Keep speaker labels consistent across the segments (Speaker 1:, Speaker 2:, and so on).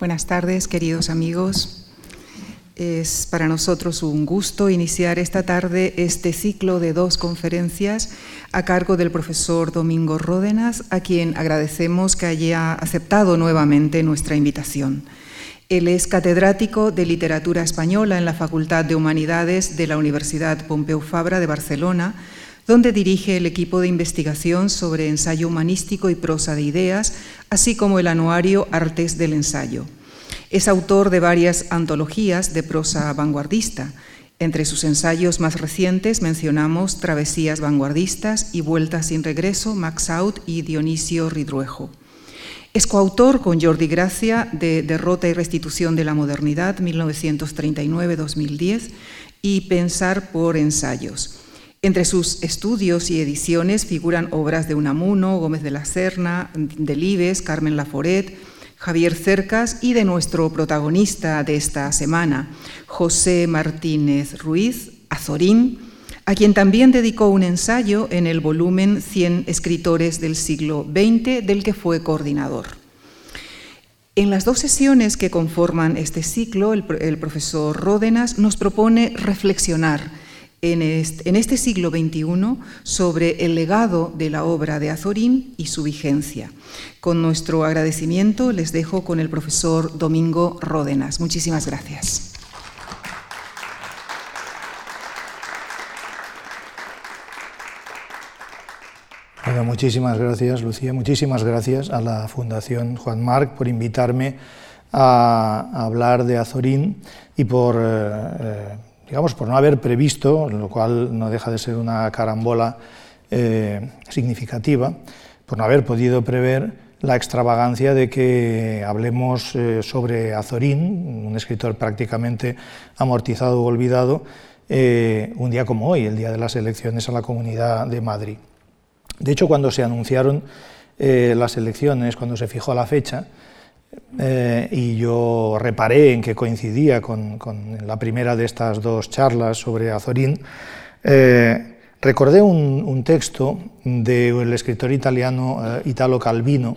Speaker 1: Buenas tardes, queridos amigos. Es para nosotros un gusto iniciar esta tarde este ciclo de dos conferencias a cargo del profesor Domingo Ródenas, a quien agradecemos que haya aceptado nuevamente nuestra invitación. Él es catedrático de Literatura Española en la Facultad de Humanidades de la Universidad Pompeu Fabra de Barcelona, donde dirige el equipo de investigación sobre ensayo humanístico y prosa de ideas, así como el anuario Artes del Ensayo. Es autor de varias antologías de prosa vanguardista. Entre sus ensayos más recientes mencionamos Travesías vanguardistas y Vueltas sin regreso, Max Out y Dionisio Ridruejo. Es coautor con Jordi Gracia de Derrota y restitución de la modernidad 1939-2010 y Pensar por ensayos. Entre sus estudios y ediciones figuran obras de Unamuno, Gómez de la Serna, Delibes, Carmen Laforet, Javier Cercas y de nuestro protagonista de esta semana, José Martínez Ruiz, Azorín, a quien también dedicó un ensayo en el volumen 100 escritores del siglo XX, del que fue coordinador. En las dos sesiones que conforman este ciclo, el, profesor Ródenas nos propone reflexionar en este, siglo XXI sobre el legado de la obra de Azorín y su vigencia. Con nuestro agradecimiento les dejo con el profesor Domingo Ródenas. Muchísimas gracias.
Speaker 2: muchísimas gracias, Lucía. Muchísimas gracias a la Fundación Juan Marc por invitarme a, hablar de Azorín y por eh, eh, digamos, por no haber previsto, lo cual no deja de ser una carambola eh, significativa, por no haber podido prever la extravagancia de que hablemos eh, sobre Azorín, un escritor prácticamente amortizado o olvidado, eh, un día como hoy, el día de las elecciones a la Comunidad de Madrid. De hecho, cuando se anunciaron las elecciones, cuando se fijó la fecha, eh, y yo reparé en que coincidía con, la primera de estas dos charlas sobre Azorín, eh, recordé un, texto del escritor italiano eh, Italo Calvino,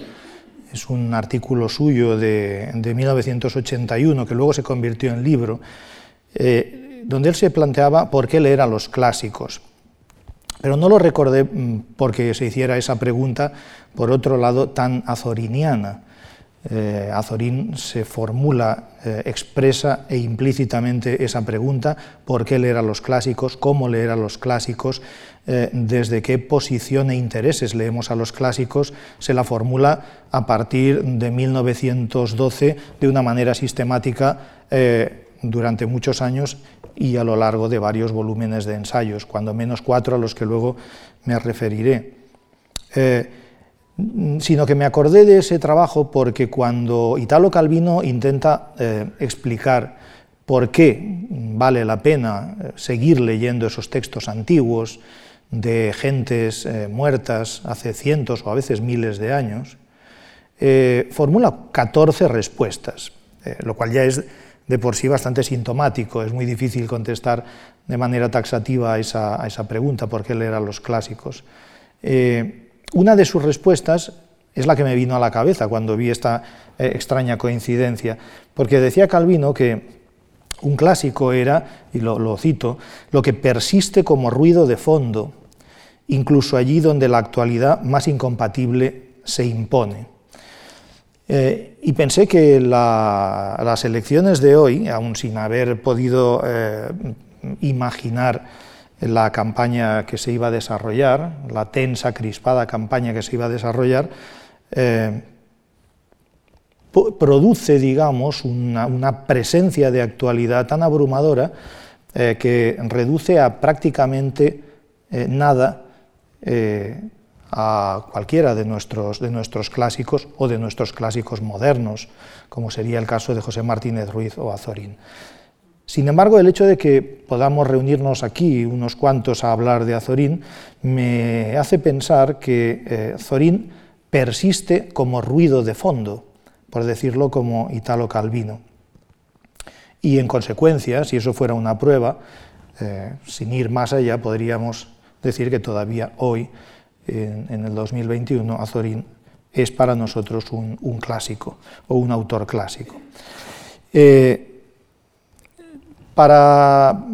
Speaker 2: es un artículo suyo de, de, 1981 que luego se convirtió en libro, donde él se planteaba por qué leer a los clásicos. Pero no lo recordé mm, porque se hiciera esa pregunta, por otro lado, tan azoriniana eh, Azorín se formula, eh, expresa e implícitamente esa pregunta, ¿por qué leer a los clásicos? ¿Cómo leer a los clásicos? Eh, ¿Desde qué posición e intereses leemos a los clásicos? Se la formula a partir de 1912 de una manera sistemática durante muchos años y a lo largo de varios volúmenes de ensayos, cuando menos cuatro a los que luego me referiré sino que me acordé de ese trabajo porque cuando Italo Calvino intenta eh, explicar por qué vale la pena eh, seguir leyendo esos textos antiguos de gentes eh, muertas hace cientos o a veces miles de años, formula 14 respuestas, lo cual ya es de por sí bastante sintomático. Es muy difícil contestar de manera taxativa a esa, esa pregunta, ¿por qué leer a los clásicos? Una de sus respuestas es la que me vino a la cabeza cuando vi esta eh, extraña coincidencia, porque decía Calvino que un clásico era, y lo, cito, lo que persiste como ruido de fondo, incluso allí donde la actualidad más incompatible se impone. Eh, y pensé que las elecciones de hoy, aun sin haber podido eh, imaginar la campaña que se iba a desarrollar, la tensa, crispada campaña que se iba a desarrollar, eh, produce, digamos, una, presencia de actualidad tan abrumadora eh, que reduce a prácticamente eh, nada a cualquiera de nuestros, de nuestros clásicos o de nuestros clásicos modernos, como sería el caso de José Martínez Ruiz o Azorín. Sin embargo, el hecho de que podamos reunirnos aquí unos cuantos a hablar de Azorín me hace pensar que eh, Azorín persiste como ruido de fondo, por decirlo como Italo Calvino. Y en consecuencia, si eso fuera una prueba, eh, sin ir más allá, podríamos decir que todavía hoy, en, el 2021, Azorín es para nosotros un, un clásico o un autor clásico. Para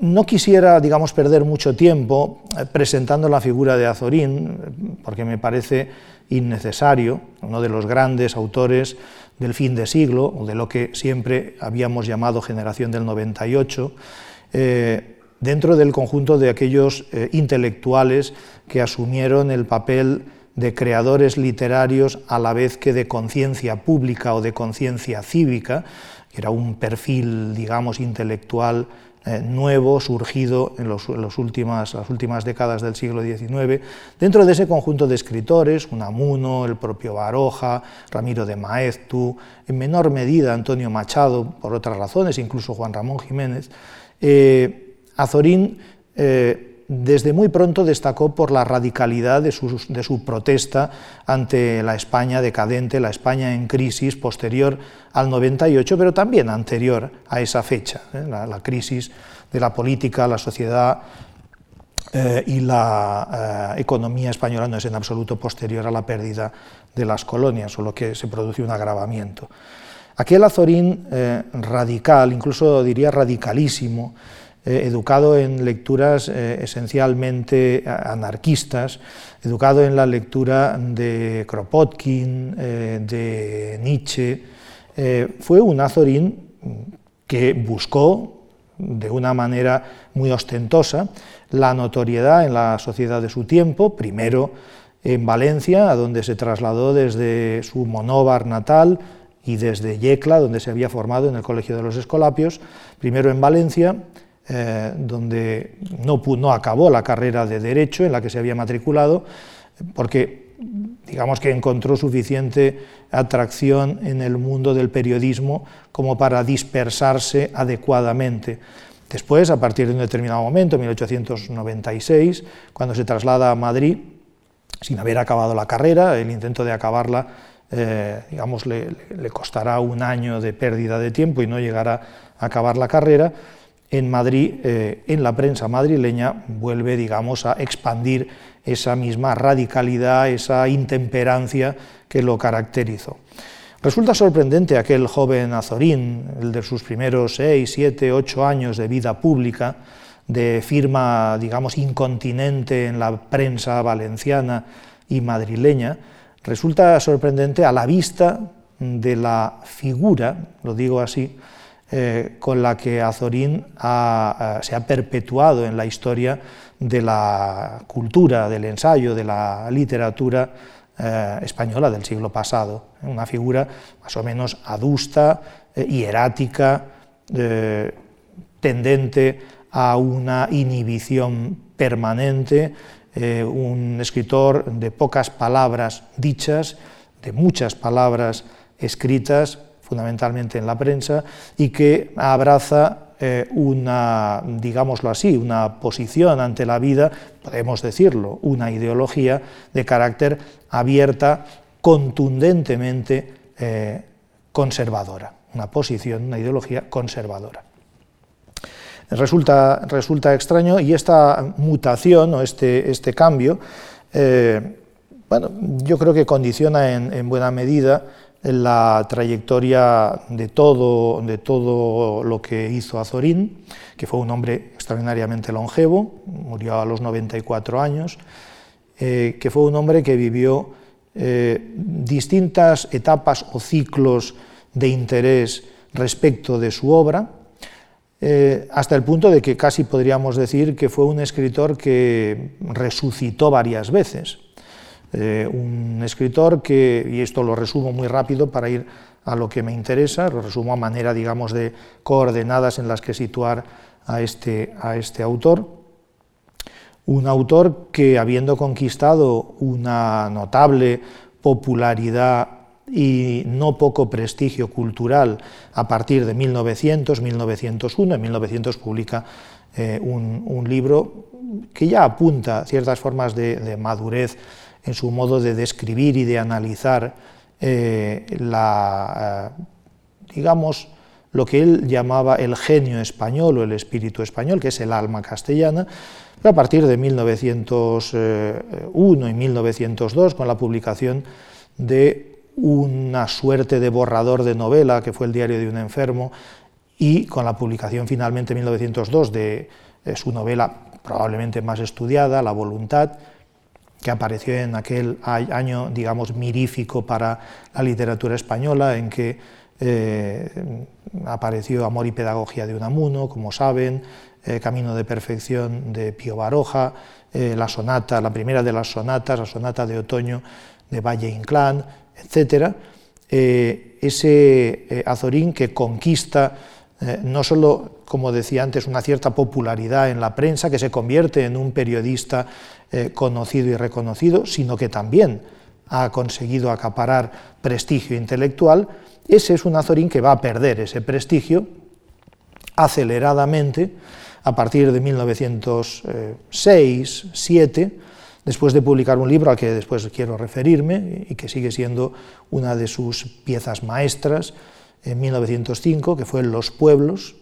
Speaker 2: no quisiera, digamos, perder mucho tiempo presentando la figura de Azorín, porque me parece innecesario, uno de los grandes autores del fin de siglo, o de lo que siempre habíamos llamado generación del 98, eh, dentro del conjunto de aquellos eh, intelectuales que asumieron el papel de creadores literarios a la vez que de conciencia pública o de conciencia cívica, era un perfil, digamos, intelectual eh, nuevo, surgido en, los, últimas, las últimas décadas del siglo XIX, dentro de ese conjunto de escritores, Unamuno, el propio Baroja, Ramiro de Maeztu, en menor medida Antonio Machado, por otras razones, incluso Juan Ramón Jiménez, eh, Azorín eh, desde muy pronto destacó por la radicalidad de su, protesta ante la España decadente, la España en crisis posterior al 98, pero también anterior a esa fecha, ¿eh? la, crisis de la política, la sociedad eh, y la eh, economía española no es en absoluto posterior a la pérdida de las colonias, solo que se produce un agravamiento. Aquel Azorín radical, incluso diría radicalísimo, eh, educado en lecturas eh, esencialmente anarquistas, educado en la lectura de Kropotkin, eh, de Nietzsche, fue un azorín que buscó de una manera muy ostentosa la notoriedad en la sociedad de su tiempo, primero en Valencia, a donde se trasladó desde su monóvar natal y desde Yecla, donde se había formado en el Colegio de los Escolapios, primero en Valencia, eh, donde no, acabó la carrera de Derecho en la que se había matriculado, porque digamos que encontró suficiente atracción en el mundo del periodismo como para dispersarse adecuadamente. Después, a partir de un determinado momento, en 1896, cuando se traslada a Madrid, sin haber acabado la carrera, el intento de acabarla, eh, digamos, le, costará un año de pérdida de tiempo y no llegará a acabar la carrera, en Madrid, eh, en la prensa madrileña, vuelve, digamos, a expandir esa misma radicalidad, esa intemperancia que lo caracterizó. Resulta sorprendente aquel joven Azorín, el de sus primeros seis, siete, ocho años de vida pública, de firma, digamos, incontinente en la prensa valenciana y madrileña, resulta sorprendente a la vista de la figura, lo digo así, eh, con la que Azorín eh, se ha perpetuado en la historia de la cultura, del ensayo, de la literatura eh, española del siglo pasado. Una figura más o menos adusta, hierática, tendente a una inhibición permanente, un escritor de pocas palabras dichas, de muchas palabras escritas, fundamentalmente en la prensa, y que abraza eh, una, digámoslo así, una posición ante la vida, podemos decirlo, una ideología de carácter abierta, contundentemente eh, conservadora, una posición, una ideología conservadora. Resulta, resulta extraño y esta mutación o este, este cambio, eh, bueno, yo creo que condiciona en buena medida la trayectoria de todo, de todo lo que hizo Azorín, que fue un hombre extraordinariamente longevo, murió a los 94 años, eh, que fue un hombre que vivió eh, distintas etapas o ciclos de interés respecto de su obra, eh, hasta el punto de que casi podríamos decir que fue un escritor que resucitó varias veces. Eh, un escritor que, y esto lo resumo muy rápido para ir a lo que me interesa, lo resumo a manera, digamos, de coordenadas en las que situar a este, a este autor. Un autor que, habiendo conquistado una notable popularidad y no poco prestigio cultural a partir de 1900, 1901, en 1900 publica eh, un, libro que ya apunta ciertas formas de madurez en su modo de describir y de analizar eh, la, eh, digamos, lo que él llamaba el genio español o el espíritu español, que es el alma castellana, pero a partir de 1901 y 1902, con la publicación de una suerte de borrador de novela que fue el diario de un enfermo y con la publicación finalmente en 1902 de su novela probablemente más estudiada, La voluntad, que apareció en aquel año, digamos, mirífico para la literatura española, en que eh, apareció Amor y Pedagogía de Unamuno, como saben, eh, Camino de Perfección de Pío Baroja, eh, la sonata, la primera de las sonatas, la sonata de otoño de Valle Inclán, etc. ese Azorín que conquista no solo, como decía antes, una cierta popularidad en la prensa, que se convierte en un periodista conocido y reconocido, sino que también ha conseguido acaparar prestigio intelectual, ese es un Azorín que va a perder ese prestigio aceleradamente a partir de 1906-7, después de publicar un libro al que después quiero referirme y que sigue siendo una de sus piezas maestras, en 1905, que fue Los pueblos,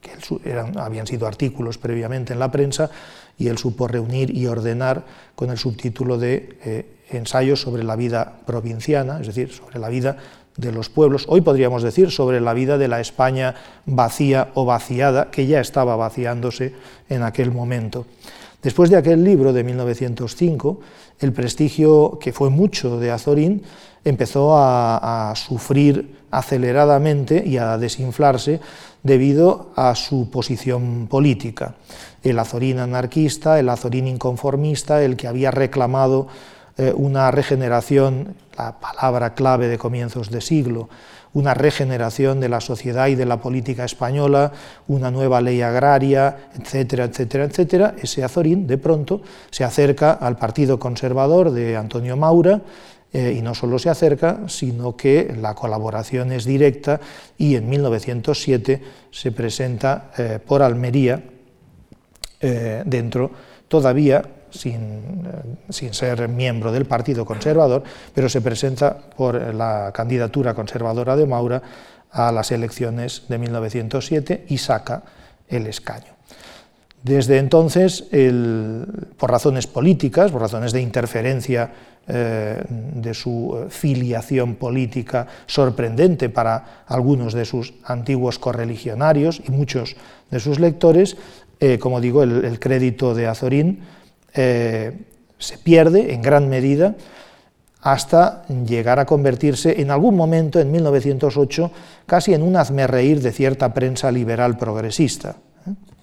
Speaker 2: que habían sido artículos previamente en la prensa, y él supo reunir y ordenar con el subtítulo de eh, Ensayos sobre la vida provinciana, es decir, sobre la vida de los pueblos, hoy podríamos decir sobre la vida de la España vacía o vaciada, que ya estaba vaciándose en aquel momento. Después de aquel libro de 1905, el prestigio, que fue mucho de Azorín, empezó a, sufrir aceleradamente y a desinflarse debido a su posición política. El Azorín anarquista, el Azorín inconformista, el que había reclamado eh, una regeneración, la palabra clave de comienzos de siglo, una regeneración de la sociedad y de la política española, una nueva ley agraria, etcétera, etcétera, etcétera, ese Azorín de pronto se acerca al Partido Conservador de Antonio Maura, eh, y no solo se acerca, sino que la colaboración es directa y en 1907 se presenta eh, por Almería, dentro todavía sin, eh, sin, ser miembro del Partido Conservador, pero se presenta por la candidatura conservadora de Maura a las elecciones de 1907 y saca el escaño. Desde entonces, por razones políticas, por razones de interferencia eh, de su filiación política sorprendente para algunos de sus antiguos correligionarios y muchos de sus lectores, eh, como digo, el, crédito de Azorín eh, se pierde en gran medida hasta llegar a convertirse en algún momento, en 1908, casi en un hazmerreír de cierta prensa liberal progresista, ¿eh?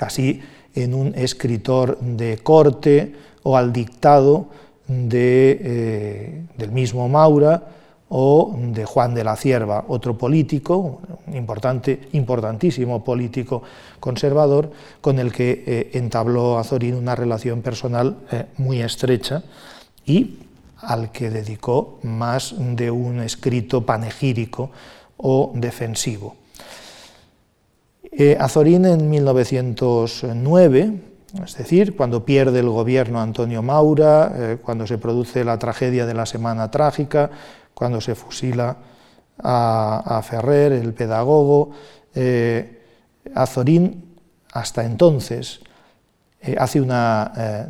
Speaker 2: Casi en un escritor de corte o al dictado eh, del mismo Maura, o de Juan de la Cierva, otro político, importante, importantísimo político conservador, con el que eh, entabló Azorín una relación personal eh, muy estrecha y al que dedicó más de un escrito panegírico o defensivo. Eh, Azorín en 1909, es decir, cuando pierde el gobierno Antonio Maura, cuando se produce la tragedia de la Semana Trágica, cuando se fusila a, Ferrer, el pedagogo. Eh, Azorín, hasta entonces, eh, hace una eh,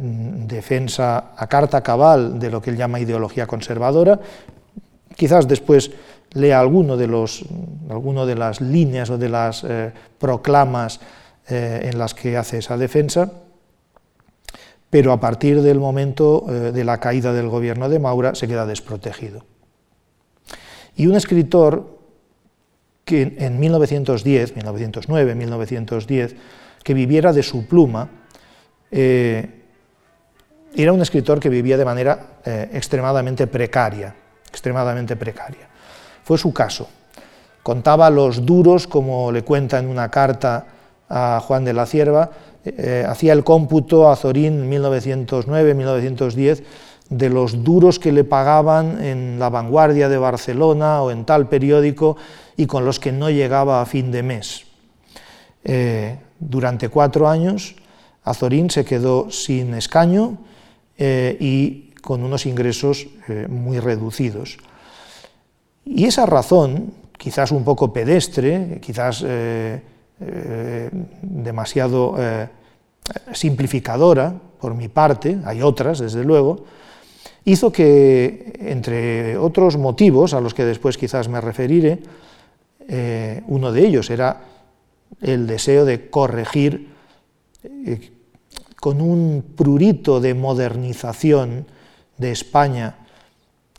Speaker 2: defensa a carta cabal de lo que él llama ideología conservadora. Quizás después lea alguno de, los, de las líneas o de las proclamas en las que hace esa defensa, pero a partir del momento de la caída del gobierno de Maura se queda desprotegido. Y un escritor que en 1910, 1909, 1910, que viviera de su pluma, eh, era un escritor que vivía de manera eh, extremadamente precaria, extremadamente precaria. Fue su caso. Contaba los duros, como le cuenta en una carta a Juan de la Cierva, eh, hacía el cómputo a Zorín 1909, 1910, de los duros que le pagaban en la vanguardia de Barcelona o en tal periódico y con los que no llegaba a fin de mes. Eh, durante cuatro años, Azorín se quedó sin escaño eh, y con unos ingresos muy reducidos. Y esa razón, quizás un poco pedestre, quizás demasiado simplificadora por mi parte, hay otras, desde luego, hizo que, entre otros motivos, a los que después quizás me referiré, eh, uno de ellos era el deseo de corregir eh, con un prurito de modernización de España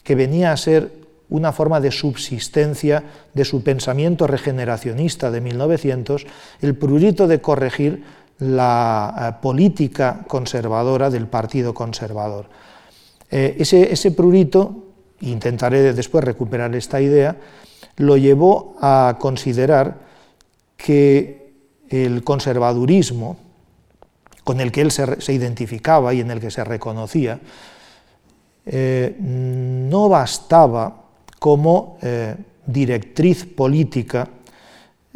Speaker 2: que venía a ser una forma de subsistencia de su pensamiento regeneracionista de 1900, el prurito de corregir la eh, política conservadora del Partido Conservador. Eh, ese, prurito, intentaré después recuperar esta idea, lo llevó a considerar que el conservadurismo con el que él se, identificaba y en el que se reconocía, eh, no bastaba como eh, directriz política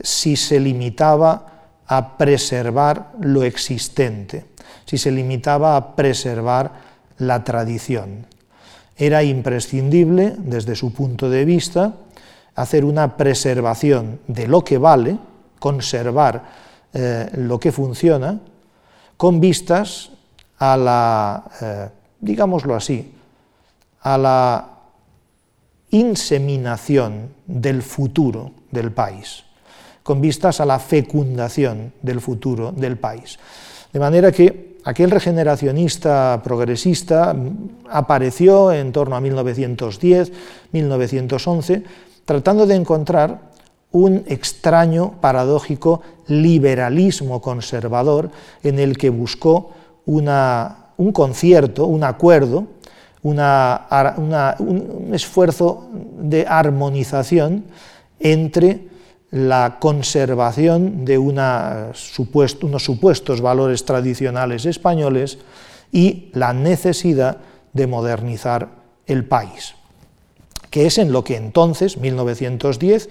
Speaker 2: si se limitaba a preservar lo existente, si se limitaba a preservar la tradición. Era imprescindible, desde su punto de vista, hacer una preservación de lo que vale, conservar eh, lo que funciona, con vistas a la, eh, digámoslo así, a la inseminación del futuro del país, con vistas a la fecundación del futuro del país. De manera que aquel regeneracionista progresista apareció en torno a 1910, 1911, tratando de encontrar un extraño, paradójico liberalismo conservador en el que buscó un concierto, un acuerdo un esfuerzo de armonización entre la conservación de unos supuestos valores tradicionales españoles y la necesidad de modernizar el país, que es en lo que entonces, 1910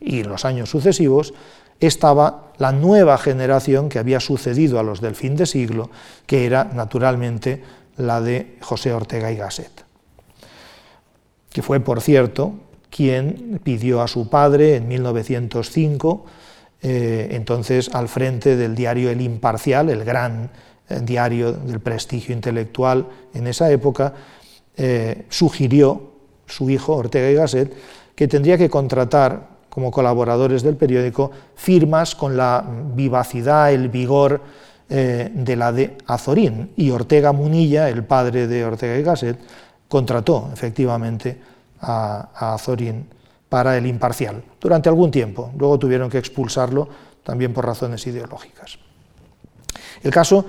Speaker 2: y los años sucesivos, estaba la nueva generación que había sucedido a los del fin de siglo, que era naturalmente la de José Ortega y Gasset, que fue, por cierto, quien pidió a su padre en 1905, eh, entonces al frente del diario El Imparcial, el gran eh, diario del prestigio intelectual en esa época, eh, sugirió su hijo Ortega y Gasset que tendría que contratar como colaboradores del periódico firmas con la vivacidad, el vigor, eh, de la de Azorín. Y Ortega Munilla, el padre de Ortega y Gasset, contrató efectivamente a, Azorín para el imparcial durante algún tiempo. Luego tuvieron que expulsarlo también por razones ideológicas. El caso,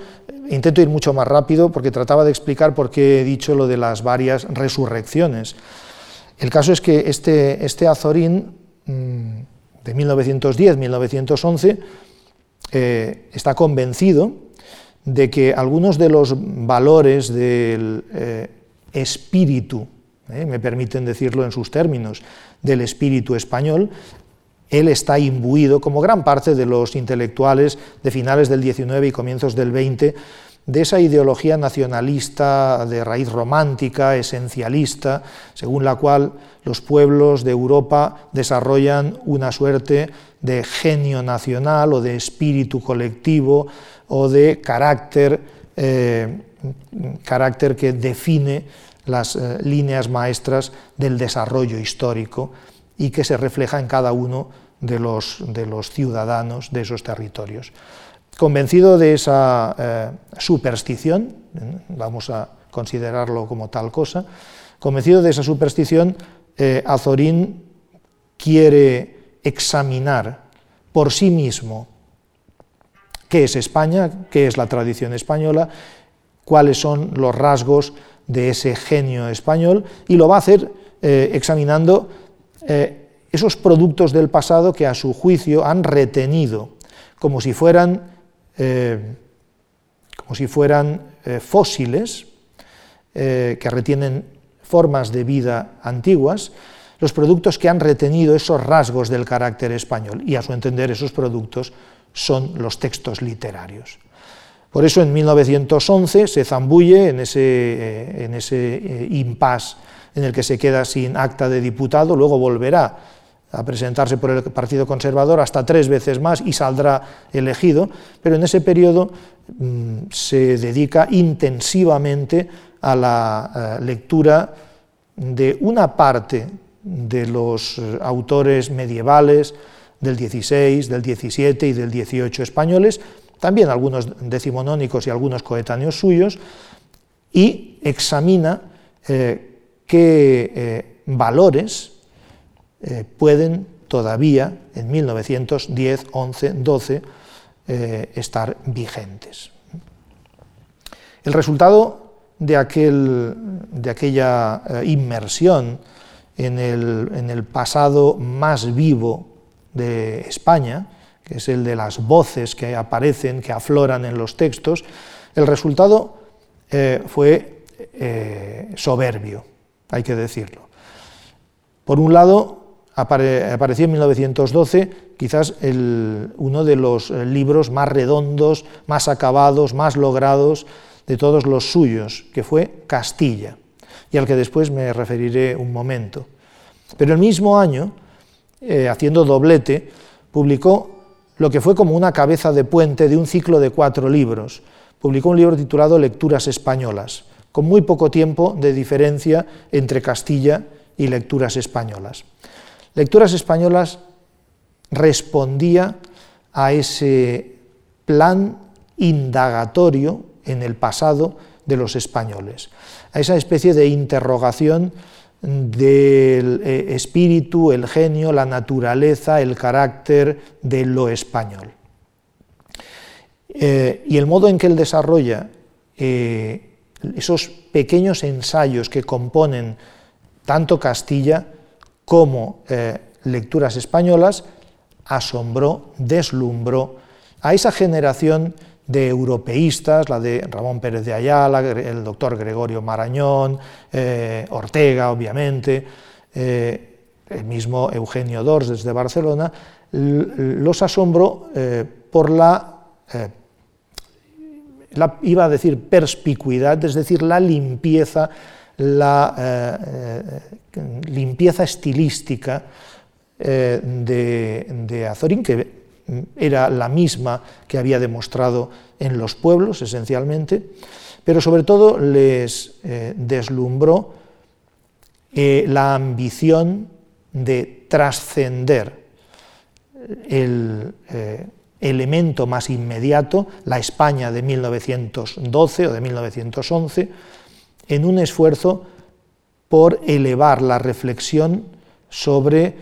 Speaker 2: intento ir mucho más rápido porque trataba de explicar por qué he dicho lo de las varias resurrecciones. El caso es que este, este Azorín mm, de 1910-1911 eh, está convencido de que algunos de los valores del eh, espíritu, eh, me permiten decirlo en sus términos, del espíritu español, él está imbuido, como gran parte de los intelectuales de finales del XIX y comienzos del XX, de esa ideología nacionalista de raíz romántica, esencialista, según la cual los pueblos de Europa desarrollan una suerte de genio nacional o de espíritu colectivo o de carácter, eh, carácter que define las eh, líneas maestras del desarrollo histórico y que se refleja en cada uno de los, de los ciudadanos de esos territorios. Convencido de esa eh, superstición, ¿eh? vamos a considerarlo como tal cosa, convencido de esa superstición, eh, Azorín quiere examinar por sí mismo qué es España, qué es la tradición española, cuáles son los rasgos de ese genio español, y lo va a hacer examinando esos productos del pasado que a su juicio han retenido como si fueran eh, como si fueran eh, fósiles eh, que retienen formas de vida antiguas, los productos que han retenido esos rasgos del carácter español, y a su entender esos productos son los textos literarios. Por eso en 1911 se zambulle en ese, en ese impasse en el que se queda sin acta de diputado, luego volverá a presentarse por el Partido Conservador hasta tres veces más y saldrá elegido, pero en ese periodo mm, se dedica intensivamente a la eh, lectura de una parte de los eh, autores medievales del XVI, del XVII y del XVIII españoles, también algunos decimonónicos y algunos coetáneos suyos, y examina eh, qué valores pueden todavía en 1910, 11, 12 estar vigentes. El resultado de, aquel, de aquella inmersión en el, pasado más vivo de España, que es el de las voces que aparecen, que afloran en los textos, el resultado eh, fue eh, soberbio, hay que decirlo. Por un lado, apareció en 1912 quizás uno de los libros más redondos, más acabados, más logrados de todos los suyos, que fue Castilla y al que después me referiré un momento. Pero el mismo año, eh, haciendo doblete, publicó lo que fue como una cabeza de puente de un ciclo de cuatro libros. Publicó un libro titulado Lecturas Españolas, con muy poco tiempo de diferencia entre Castilla y Lecturas Españolas. Lecturas Españolas respondía a ese plan indagatorio en el pasado de los españoles, a esa especie de interrogación del eh, espíritu, el genio, la naturaleza, el carácter de lo español. Eh, y el modo en que él desarrolla eh, esos pequeños ensayos que componen tanto Castilla como lecturas españolas asombró, deslumbró a esa generación de europeístas, la de Ramón Pérez de Ayala, el doctor Gregorio Marañón, eh, Ortega, obviamente, eh, el mismo Eugenio Dors desde Barcelona, los asombró eh, por la, iba a decir, perspicuidad, es decir, la limpieza, la limpieza estilística de, de Azorín, que era la misma que había demostrado en los pueblos, esencialmente, pero sobre todo les eh, deslumbró eh, la ambición de trascender el eh, elemento más inmediato, la España de 1912 o de 1911, en un esfuerzo por elevar la reflexión sobre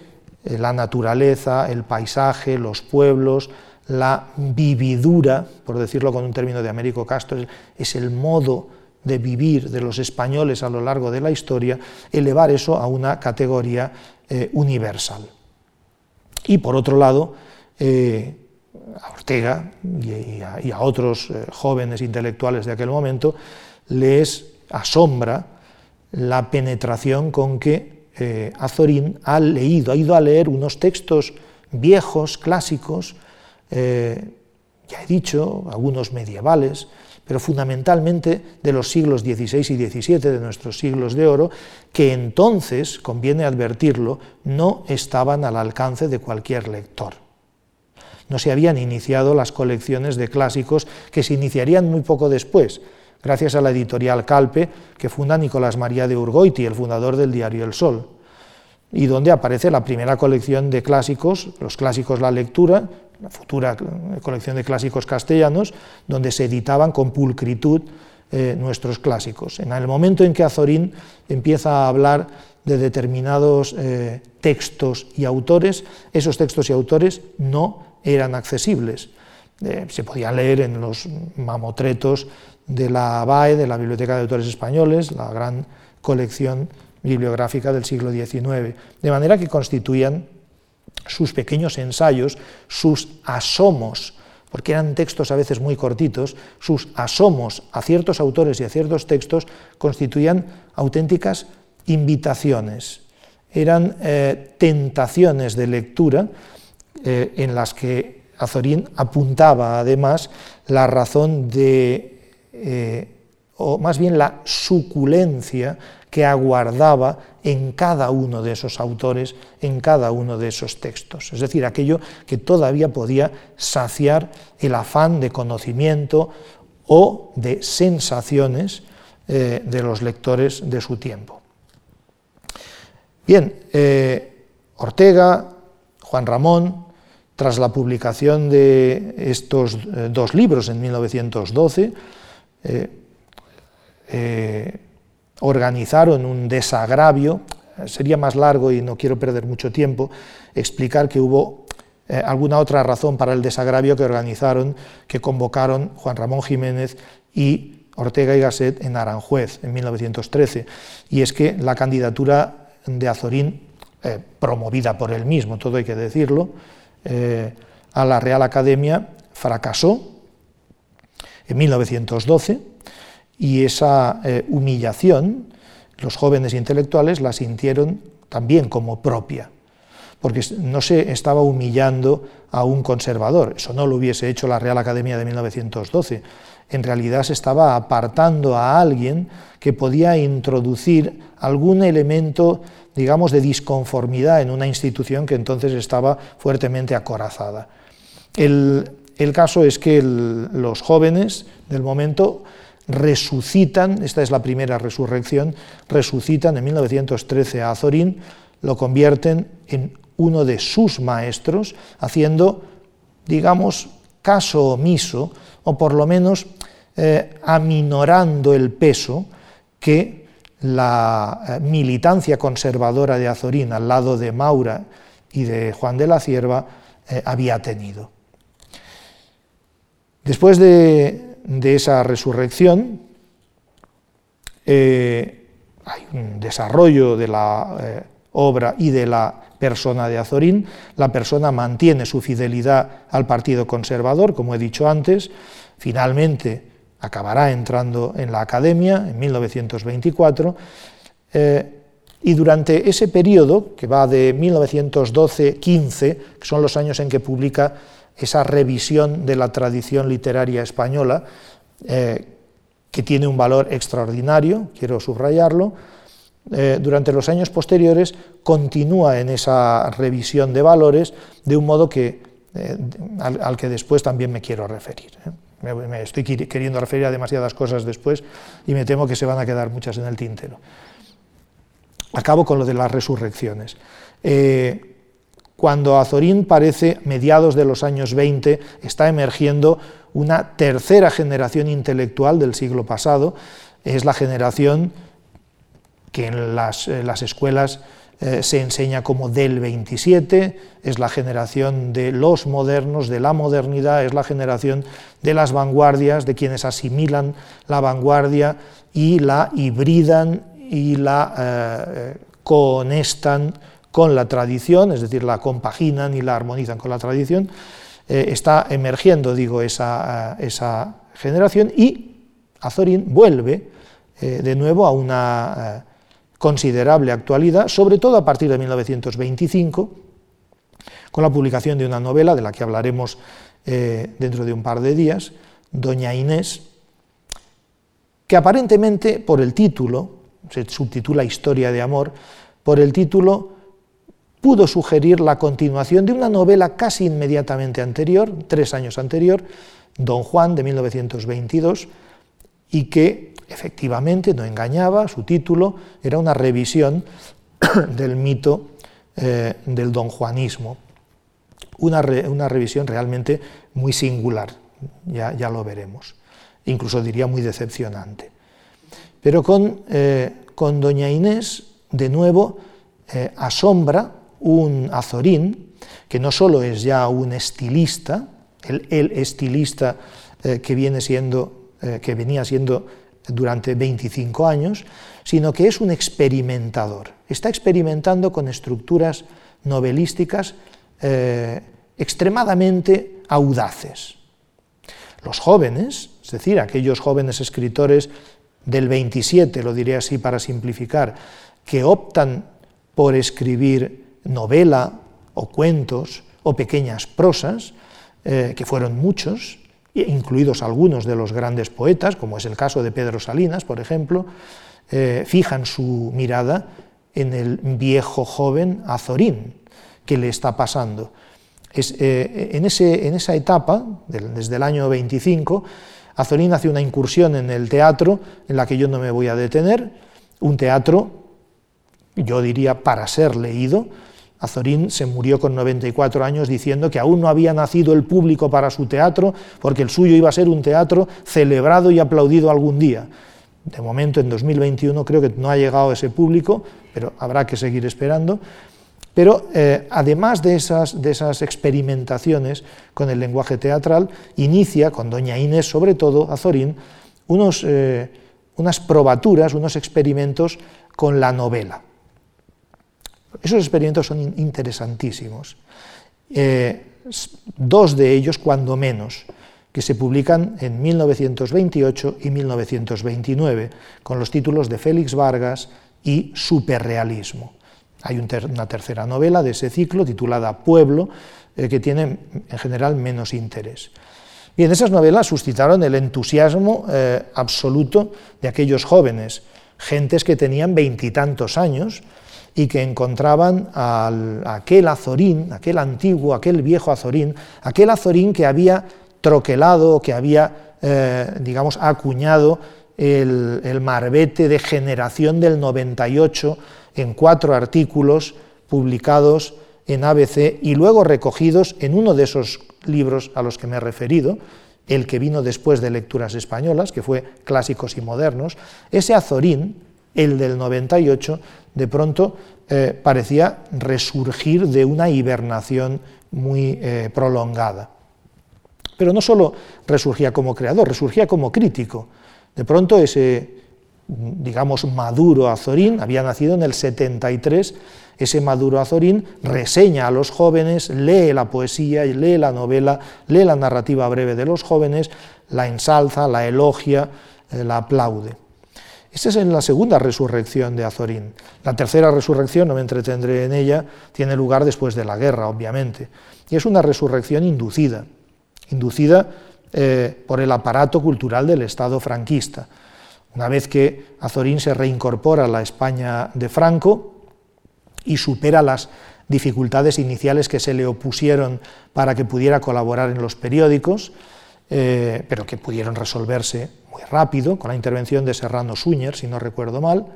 Speaker 2: eh, la naturaleza, el paisaje, los pueblos, la vividura, por decirlo con un término de Américo Castro, es el modo de vivir de los españoles a lo largo de la historia, elevar eso a una categoría eh, universal. Y por otro lado, eh, a Ortega y a, otros jóvenes intelectuales de aquel momento les asombra la penetración con que eh, Azorín ha leído, ha ido a leer unos textos viejos, clásicos, eh, ya he dicho, algunos medievales, pero fundamentalmente de los siglos XVI y XVII, de nuestros siglos de oro, que entonces, conviene advertirlo, no estaban al alcance de cualquier lector. No se habían iniciado las colecciones de clásicos que se iniciarían muy poco después, gracias a la editorial Calpe que funda Nicolás María de Urgoiti, el fundador del diario El Sol, y donde aparece la primera colección de clásicos, los clásicos La Lectura, la futura colección de clásicos castellanos, donde se editaban con pulcritud eh, nuestros clásicos. En el momento en que Azorín empieza a hablar de determinados eh, textos y autores, esos textos y autores no eran accesibles. Eh, se podían leer en los mamotretos de la BAE, de la Biblioteca de Autores Españoles, la gran colección bibliográfica del siglo XIX, de manera que constituían sus pequeños ensayos, sus asomos, porque eran textos a veces muy cortitos, sus asomos a ciertos autores y a ciertos textos constituían auténticas invitaciones, eran eh, tentaciones de lectura eh, en las que Azorín apuntaba además la razón de, eh, o más bien la suculencia que aguardaba en cada uno de esos autores, en cada uno de esos textos. Es decir, aquello que todavía podía saciar el afán de conocimiento o de sensaciones eh, de los lectores de su tiempo. Bien, eh, Ortega, Juan Ramón, tras la publicación de estos dos libros en 1912, organizaron un desagravio, sería más largo y no quiero perder mucho tiempo, explicar que hubo alguna otra razón para el desagravio que organizaron, que convocaron Juan Ramón Jiménez y Ortega y Gasset en Aranjuez en 1913, y es que la candidatura de Azorín, eh, promovida por él mismo, todo hay que decirlo, eh, a la Real Academia fracasó en 1912 y esa eh, humillación los jóvenes intelectuales la sintieron también como propia, porque no se estaba humillando a un conservador, eso no lo hubiese hecho la Real Academia de 1912, en realidad se estaba apartando a alguien que podía introducir algún elemento, digamos, de disconformidad en una institución que entonces estaba fuertemente acorazada. El, caso es que los jóvenes del momento resucitan, esta es la primera resurrección, resucitan en 1913 a Azorín, lo convierten en uno de sus maestros, haciendo, digamos, caso omiso, o por lo menos eh, aminorando el peso que la eh, militancia conservadora de Azorín al lado de Maura y de Juan de la Cierva eh, había tenido. Después de, esa resurrección, hay un desarrollo de la obra y de la persona de Azorín. La persona mantiene su fidelidad al Partido Conservador, como he dicho antes. Finalmente, acabará entrando en la academia en 1924, eh, y durante ese periodo, que va de 1912-15, que son los años en que publica esa revisión de la tradición literaria española, eh, que tiene un valor extraordinario, quiero subrayarlo, eh, durante los años posteriores continúa en esa revisión de valores de un modo que, al, que después también me quiero referir. Me, estoy queriendo referir a demasiadas cosas después y me temo que se van a quedar muchas en el tintero. Acabo con lo de las resurrecciones. Eh, cuando Azorín parece, mediados de los años 20, está emergiendo una tercera generación intelectual del siglo pasado, es la generación que en las escuelas eh, se enseña como del 27, es la generación de los modernos, de la modernidad, es la generación de las vanguardias, de quienes asimilan la vanguardia y la hibridan y la eh, cohonestan con la tradición, es decir, la compaginan y la armonizan con la tradición. Eh, está emergiendo, digo, esa, esa, generación y Azorín vuelve de nuevo a una considerable actualidad, sobre todo a partir de 1925, con la publicación de una novela de la que hablaremos eh, dentro de un par de días, Doña Inés, que aparentemente por el título, se subtitula Historia de Amor, por el título pudo sugerir la continuación de una novela casi inmediatamente anterior, tres años anterior, Don Juan de 1922, y que efectivamente no engañaba, su título era una revisión del mito eh, del donjuanismo, una, una, revisión realmente muy singular, ya, ya, lo veremos, incluso diría muy decepcionante. Pero con, eh, con Doña Inés, de nuevo, eh, asombra un azorín, que no solo es ya un estilista, el, el estilista que, viene siendo, que venía siendo durante 25 años, sino que es un experimentador. Está experimentando con estructuras novelísticas eh, extremadamente audaces. Los jóvenes, es decir, aquellos jóvenes escritores del 27, lo diré así para simplificar, que optan por escribir novela o cuentos o pequeñas prosas, eh, que fueron muchos, incluidos algunos de los grandes poetas, como es el caso de Pedro Salinas, por ejemplo, eh, fijan su mirada en el viejo joven Azorín que le está pasando. Eh, en, esa etapa, desde el año 25, Azorín hace una incursión en el teatro en la que yo no me voy a detener, un teatro, yo diría, para ser leído. Azorín se murió con 94 años diciendo que aún no había nacido el público para su teatro, porque el suyo iba a ser un teatro celebrado y aplaudido algún día. De momento, en 2021, creo que no ha llegado ese público, pero habrá que seguir esperando. Pero eh, además de esas, experimentaciones con el lenguaje teatral, inicia, con doña Inés sobre todo, Azorín, unos, eh, unas probaturas, unos experimentos con la novela. Esos experimentos son interesantísimos. Eh, dos de ellos, cuando menos, que se publican en 1928 y 1929, con los títulos de Félix Vargas y Superrealismo. Hay una tercera novela de ese ciclo titulada Pueblo, eh, que tiene en general menos interés. Bien, esas novelas suscitaron el entusiasmo eh, absoluto de aquellos jóvenes, gentes que tenían veintitantos años y que encontraban al, aquel azorín, aquel antiguo, aquel viejo azorín, aquel azorín que había troquelado, que había, eh, digamos, acuñado el, el marbete de generación del 98 en cuatro artículos publicados en ABC y luego recogidos en uno de esos libros a los que me he referido, el que vino después de Lecturas Españolas, que fue Clásicos y Modernos, ese Azorín, el del 98, de pronto eh, parecía resurgir de una hibernación muy eh, prolongada. Pero no solo resurgía como creador, resurgía como crítico. De pronto ese digamos, Maduro Azorín, había nacido en el 73, ese Maduro Azorín reseña a los jóvenes, lee la poesía, lee la novela, lee la narrativa breve de los jóvenes, la ensalza, la elogia, eh, la aplaude. Esta es en la segunda resurrección de Azorín. La tercera resurrección, no me entretendré en ella, tiene lugar después de la guerra, obviamente. Y es una resurrección inducida, inducida eh, por el aparato cultural del Estado franquista. Una vez que Azorín se reincorpora a la España de Franco y supera las dificultades iniciales que se le opusieron para que pudiera colaborar en los periódicos, eh, pero que pudieron resolverse muy rápido con la intervención de Serrano Suñer, si no recuerdo mal.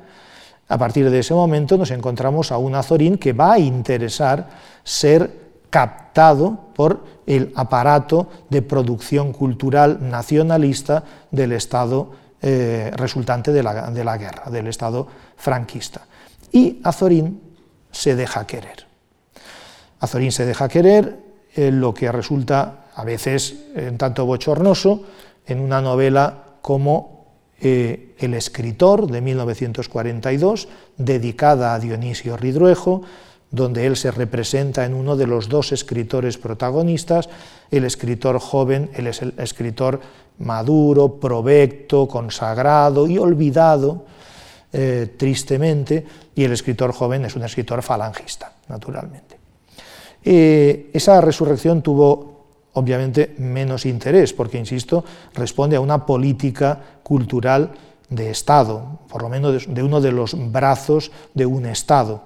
Speaker 2: A partir de ese momento nos encontramos a un Azorín que va a interesar ser captado por el aparato de producción cultural nacionalista del Estado eh, resultante de la, de la, guerra, del Estado franquista. Y Azorín se deja querer. Azorín se deja querer, lo que resulta a veces en tanto bochornoso en una novela como eh, El escritor de 1942, dedicada a Dionisio Ridruejo, donde él se representa en uno de los dos escritores protagonistas, el escritor joven, el escritor maduro, provecto, consagrado y olvidado, eh, tristemente, y el escritor joven es un escritor falangista, naturalmente. Eh, esa resurrección tuvo obviamente menos interés, porque, insisto, responde a una política cultural de Estado, por lo menos de uno de los brazos de un Estado.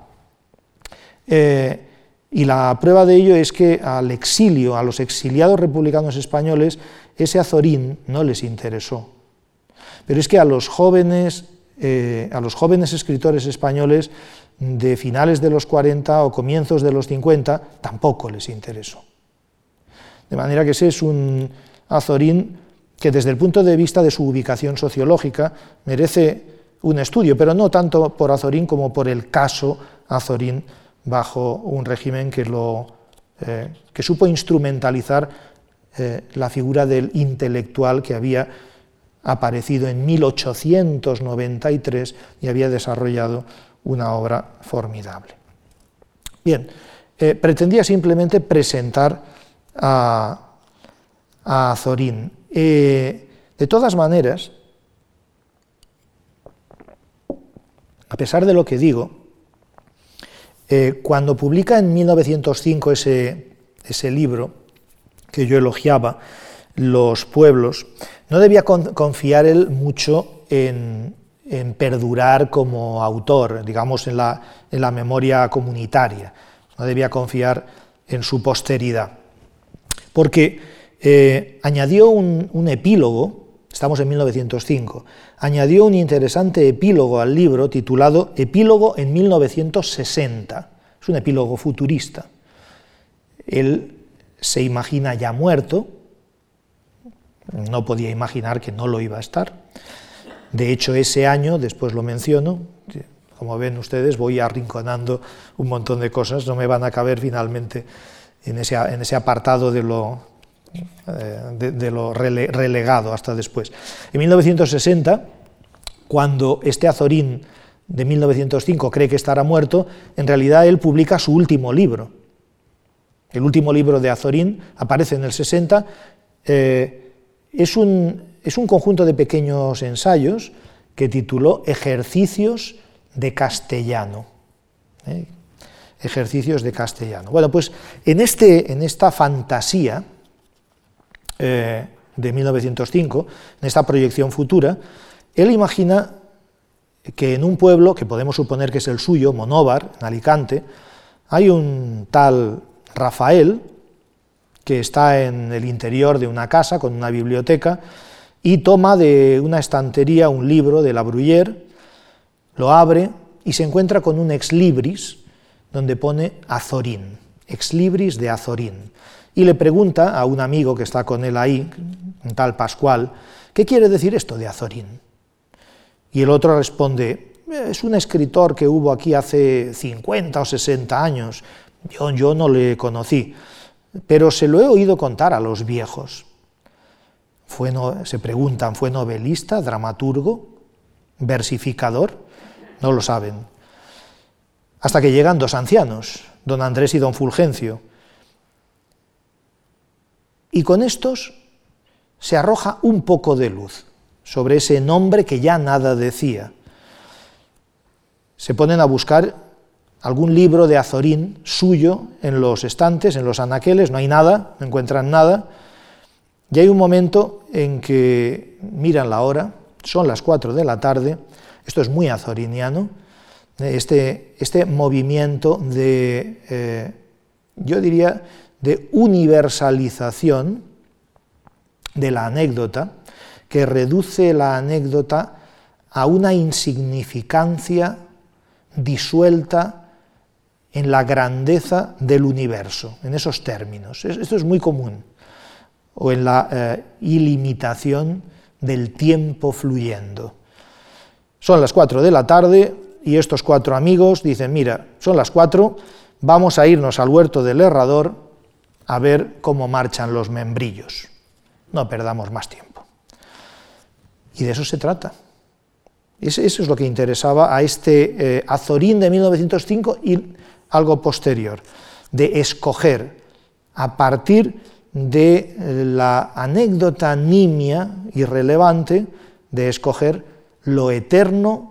Speaker 2: Eh, y la prueba de ello es que al exilio, a los exiliados republicanos españoles, ese azorín no les interesó. Pero es que a los jóvenes, eh, a los jóvenes escritores españoles de finales de los 40 o comienzos de los 50 tampoco les interesó. De manera que ese es un azorín que desde el punto de vista de su ubicación sociológica merece un estudio, pero no tanto por Azorín como por el caso Azorín bajo un régimen que, lo, eh, que supo instrumentalizar eh, la figura del intelectual que había aparecido en 1893 y había desarrollado una obra formidable. Bien, eh, pretendía simplemente presentar a, a Zorín. de todas maneras, a pesar de lo que digo, eh, cuando publica en 1905 ese, ese libro que yo elogiaba, Los pueblos, no debía confiar él mucho en, en perdurar como autor, digamos, en la, en la memoria comunitaria. No debía confiar en su posteridad. Porque eh, añadió un, epílogo, estamos en 1905, añadió un interesante epílogo al libro titulado Epílogo en 1960. Es un epílogo futurista. Él se imagina ya muerto, no podía imaginar que no lo iba a estar. De hecho, ese año, después lo menciono, como ven ustedes, voy arrinconando un montón de cosas, no me van a caber finalmente en ese, apartado de lo, eh, relegado hasta después. En 1960, cuando este Azorín de 1905 cree que estará muerto, en realidad él publica su último libro. El último libro de Azorín aparece en el 60. Eh, es un, es un conjunto de pequeños ensayos que tituló Ejercicios de castellano. ¿eh? Ejercicios de castellano. Bueno, pues en, este, en esta fantasía eh, de 1905, en esta proyección futura, él imagina que en un pueblo, que podemos suponer que es el suyo, Monóvar, en Alicante, hay un tal Rafael que está en el interior de una casa con una biblioteca y toma de una estantería un libro de la Bruyère, lo abre y se encuentra con un ex libris donde pone Azorín, ex libris de Azorín. Y le pregunta a un amigo que está con él ahí, un tal Pascual, ¿qué quiere decir esto de Azorín? Y el otro responde, es un escritor que hubo aquí hace 50 o 60 años, yo, yo no le conocí, pero se lo he oído contar a los viejos se preguntan, ¿fue novelista, dramaturgo, versificador? No lo saben. Hasta que llegan dos ancianos, don Andrés y don Fulgencio. Y con estos se arroja un poco de luz sobre ese nombre que ya nada decía. Se ponen a buscar algún libro de Azorín suyo en los estantes, en los anaqueles, no hay nada, no encuentran nada, y hay un momento en que miran la hora, son las 4 de la tarde, esto es muy azoriniano, este, este movimiento de, eh, yo diría, de universalización de la anécdota, que reduce la anécdota a una insignificancia disuelta en la grandeza del universo, en esos términos. Esto es muy común o en la eh, ilimitación del tiempo fluyendo. Son las cuatro de la tarde y estos cuatro amigos dicen, mira, son las cuatro, vamos a irnos al huerto del herrador a ver cómo marchan los membrillos. No perdamos más tiempo. Y de eso se trata. Eso es lo que interesaba a este eh, Azorín de 1905 y algo posterior, de escoger a partir de la anécdota nimia irrelevante de escoger lo eterno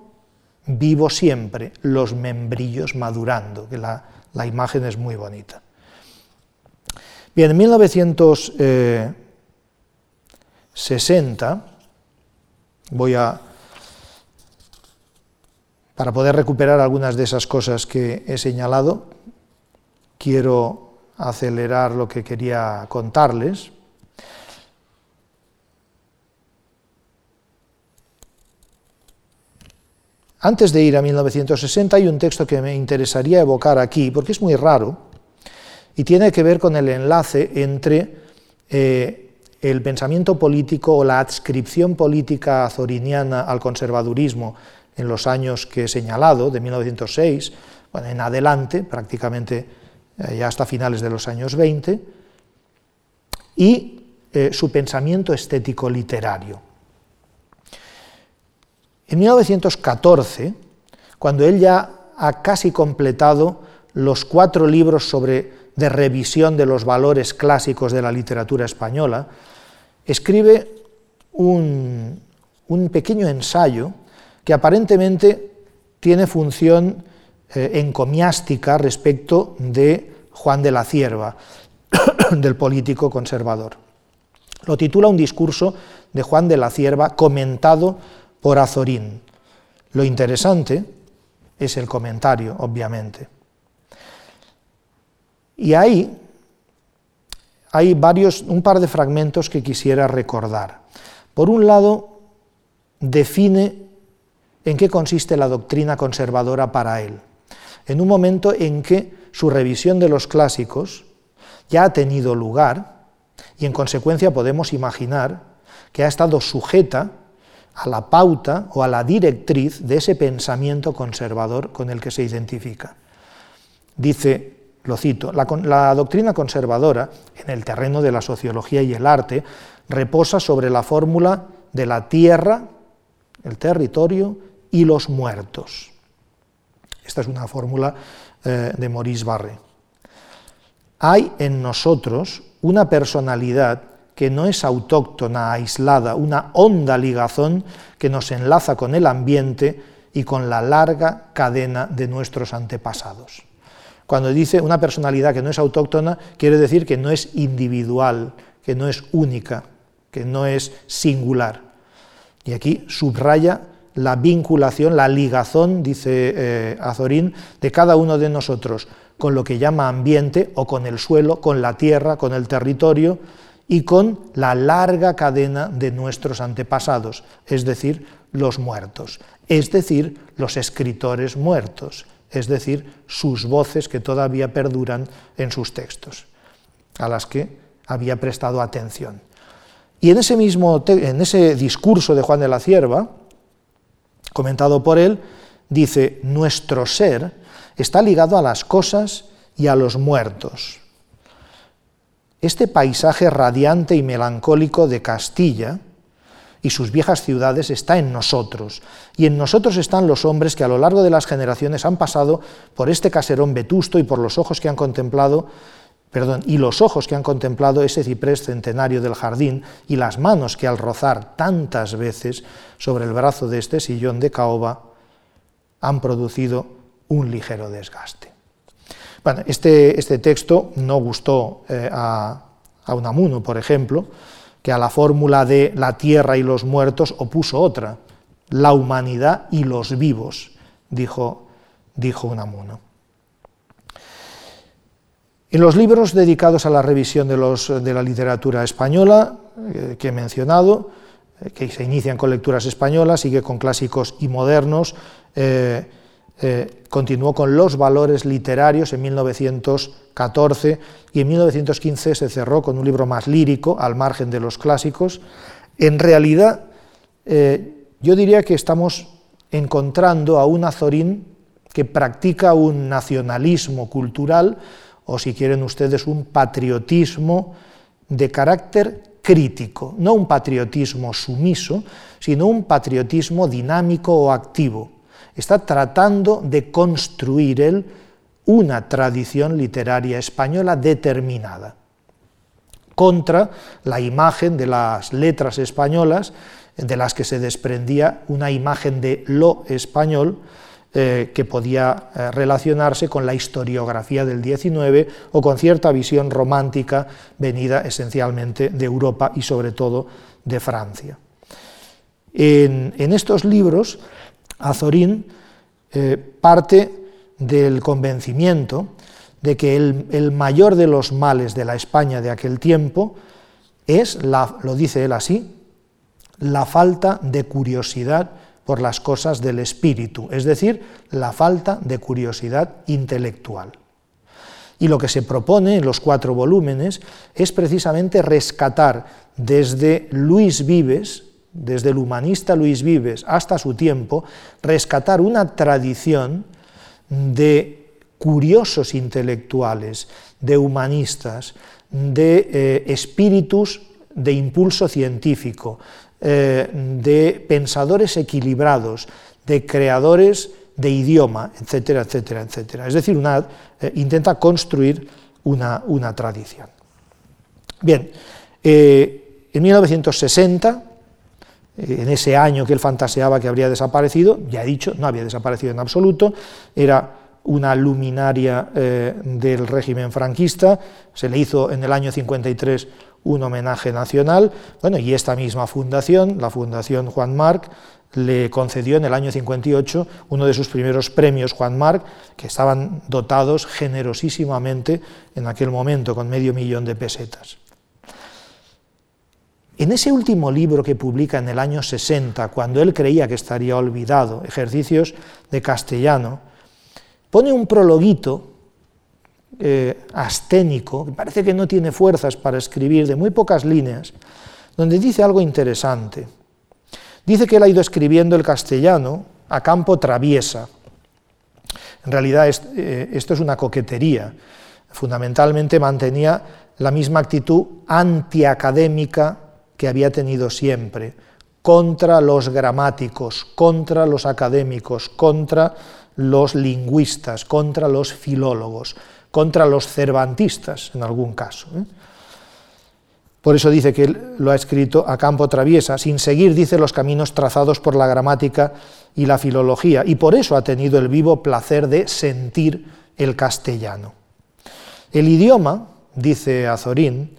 Speaker 2: vivo siempre, los membrillos madurando, que la, imagen es muy bonita. Bien, en 1960 eh, voy a, para poder recuperar algunas de esas cosas que he señalado, quiero acelerar lo que quería contarles. Antes de ir a 1960 hay un texto que me interesaría evocar aquí, porque es muy raro, y tiene que ver con el enlace entre eh, el pensamiento político o la adscripción política azoriniana al conservadurismo en los años que he señalado, de 1906, bueno, en adelante, prácticamente eh, ya hasta finales de los años 20, y eh, su pensamiento estético literario. En 1914, cuando él ya ha casi completado los cuatro libros sobre, de revisión de los valores clásicos de la literatura española, escribe un, pequeño ensayo que aparentemente tiene función eh, encomiástica respecto de Juan de la Cierva, del político conservador. Lo titula Un discurso de Juan de la Cierva comentado por Azorín. Lo interesante es el comentario, obviamente. Y ahí hay varios, un par de fragmentos que quisiera recordar. Por un lado, define en qué consiste la doctrina conservadora para él, en un momento en que su revisión de los clásicos ya ha tenido lugar y en consecuencia podemos imaginar que ha estado sujeta a la pauta o a la directriz de ese pensamiento conservador con el que se identifica. Dice, lo cito, la, doctrina conservadora en el terreno de la sociología y el arte reposa sobre la fórmula de la tierra, el territorio y los muertos. Esta es una fórmula eh, de Maurice Barré. Hay en nosotros una personalidad que no es autóctona, aislada, una honda ligazón que nos enlaza con el ambiente y con la larga cadena de nuestros antepasados. Cuando dice una personalidad que no es autóctona, quiere decir que no es individual, que no es única, que no es singular. Y aquí subraya la vinculación, la ligazón, dice eh, Azorín, de cada uno de nosotros con lo que llama ambiente o con el suelo, con la tierra, con el territorio, y con la larga cadena de nuestros antepasados, es decir, los muertos, es decir, los escritores muertos, es decir, sus voces que todavía perduran en sus textos, a las que había prestado atención. Y en ese mismo en ese discurso de Juan de la Cierva, comentado por él, dice, nuestro ser está ligado a las cosas y a los muertos. Este paisaje radiante y melancólico de Castilla y sus viejas ciudades está en nosotros, y en nosotros están los hombres que a lo largo de las generaciones han pasado por este caserón vetusto y por los ojos que han contemplado, perdón, y los ojos que han contemplado ese ciprés centenario del jardín y las manos que al rozar tantas veces sobre el brazo de este sillón de caoba han producido un ligero desgaste. Bueno, este, este texto no gustó eh, a, a Unamuno, por ejemplo, que a la fórmula de la tierra y los muertos opuso otra, la humanidad y los vivos, dijo, dijo Unamuno. En los libros dedicados a la revisión de, los, de la literatura española, eh, que he mencionado, eh, que se inician con lecturas españolas, sigue con clásicos y modernos, continuó con los valores literarios en 1914 y en 1915 se cerró con un libro más lírico, al margen de los clásicos. En realidad, eh, yo diría que estamos encontrando a un Azorín que practica un nacionalismo cultural, o si quieren ustedes, un patriotismo de carácter crítico, no un patriotismo sumiso, sino un patriotismo dinámico o activo está tratando de construir él una tradición literaria española determinada, contra la imagen de las letras españolas, de las que se desprendía una imagen de lo español, eh, que podía eh, relacionarse con la historiografía del XIX o con cierta visión romántica venida esencialmente de Europa y sobre todo de Francia. En, en estos libros Azorín eh, parte del convencimiento de que el, mayor de los males de la España de aquel tiempo es, la, lo dice él así, la falta de curiosidad por las cosas del espíritu, es decir, la falta de curiosidad intelectual. Y lo que se propone en los cuatro volúmenes es precisamente rescatar desde Luis Vives, desde el humanista Luis Vives hasta su tiempo, rescatar una tradición de curiosos intelectuales, de humanistas, de eh, espíritus de impulso científico, eh, de pensadores equilibrados, de creadores de idioma, etcétera, etcétera, etcétera. Es decir, eh, intenta construir una, una tradición. Bien, en 1960, en ese año que él fantaseaba que habría desaparecido, ya he dicho, no había desaparecido en absoluto, era una luminaria eh, del régimen franquista, se le hizo en el año 53 un homenaje nacional, bueno, y esta misma fundación, la Fundación Juan Marc, le concedió en el año 58 uno de sus primeros premios Juan Marc, que estaban dotados generosísimamente en aquel momento con medio millón de pesetas. En ese último libro que publica en el año 60, cuando él creía que estaría olvidado, Ejercicios de Castellano, pone un prologuito eh, asténico, que parece que no tiene fuerzas para escribir, de muy pocas líneas, donde dice algo interesante. Dice que él ha ido escribiendo el castellano a campo traviesa. En realidad eh, esto es una coquetería. Fundamentalmente mantenía la misma actitud antiacadémica que había tenido siempre, contra los gramáticos, contra los académicos, contra los lingüistas, contra los filólogos, contra los cervantistas en algún caso. ¿eh? Por eso dice que lo ha escrito a campo traviesa, sin seguir, dice, los caminos trazados por la gramática y la filología, y por eso ha tenido el vivo placer de sentir el castellano. El idioma, dice Azorín,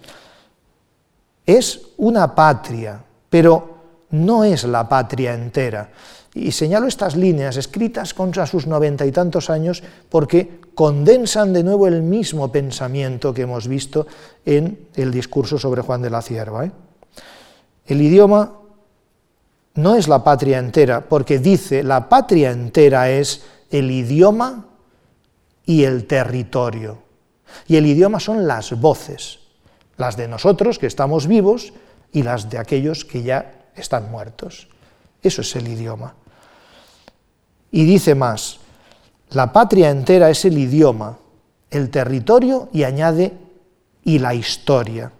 Speaker 2: es una patria, pero no es la patria entera. Y señalo estas líneas escritas contra sus noventa y tantos años porque condensan de nuevo el mismo pensamiento que hemos visto en el discurso sobre Juan de la Cierva. ¿eh? El idioma no es la patria entera, porque dice la patria entera es el idioma y el territorio. Y el idioma son las voces, las de nosotros que estamos vivos y las de aquellos que ya están muertos. Eso es el idioma. Y dice más, la patria entera es el idioma, el territorio y añade y la historia.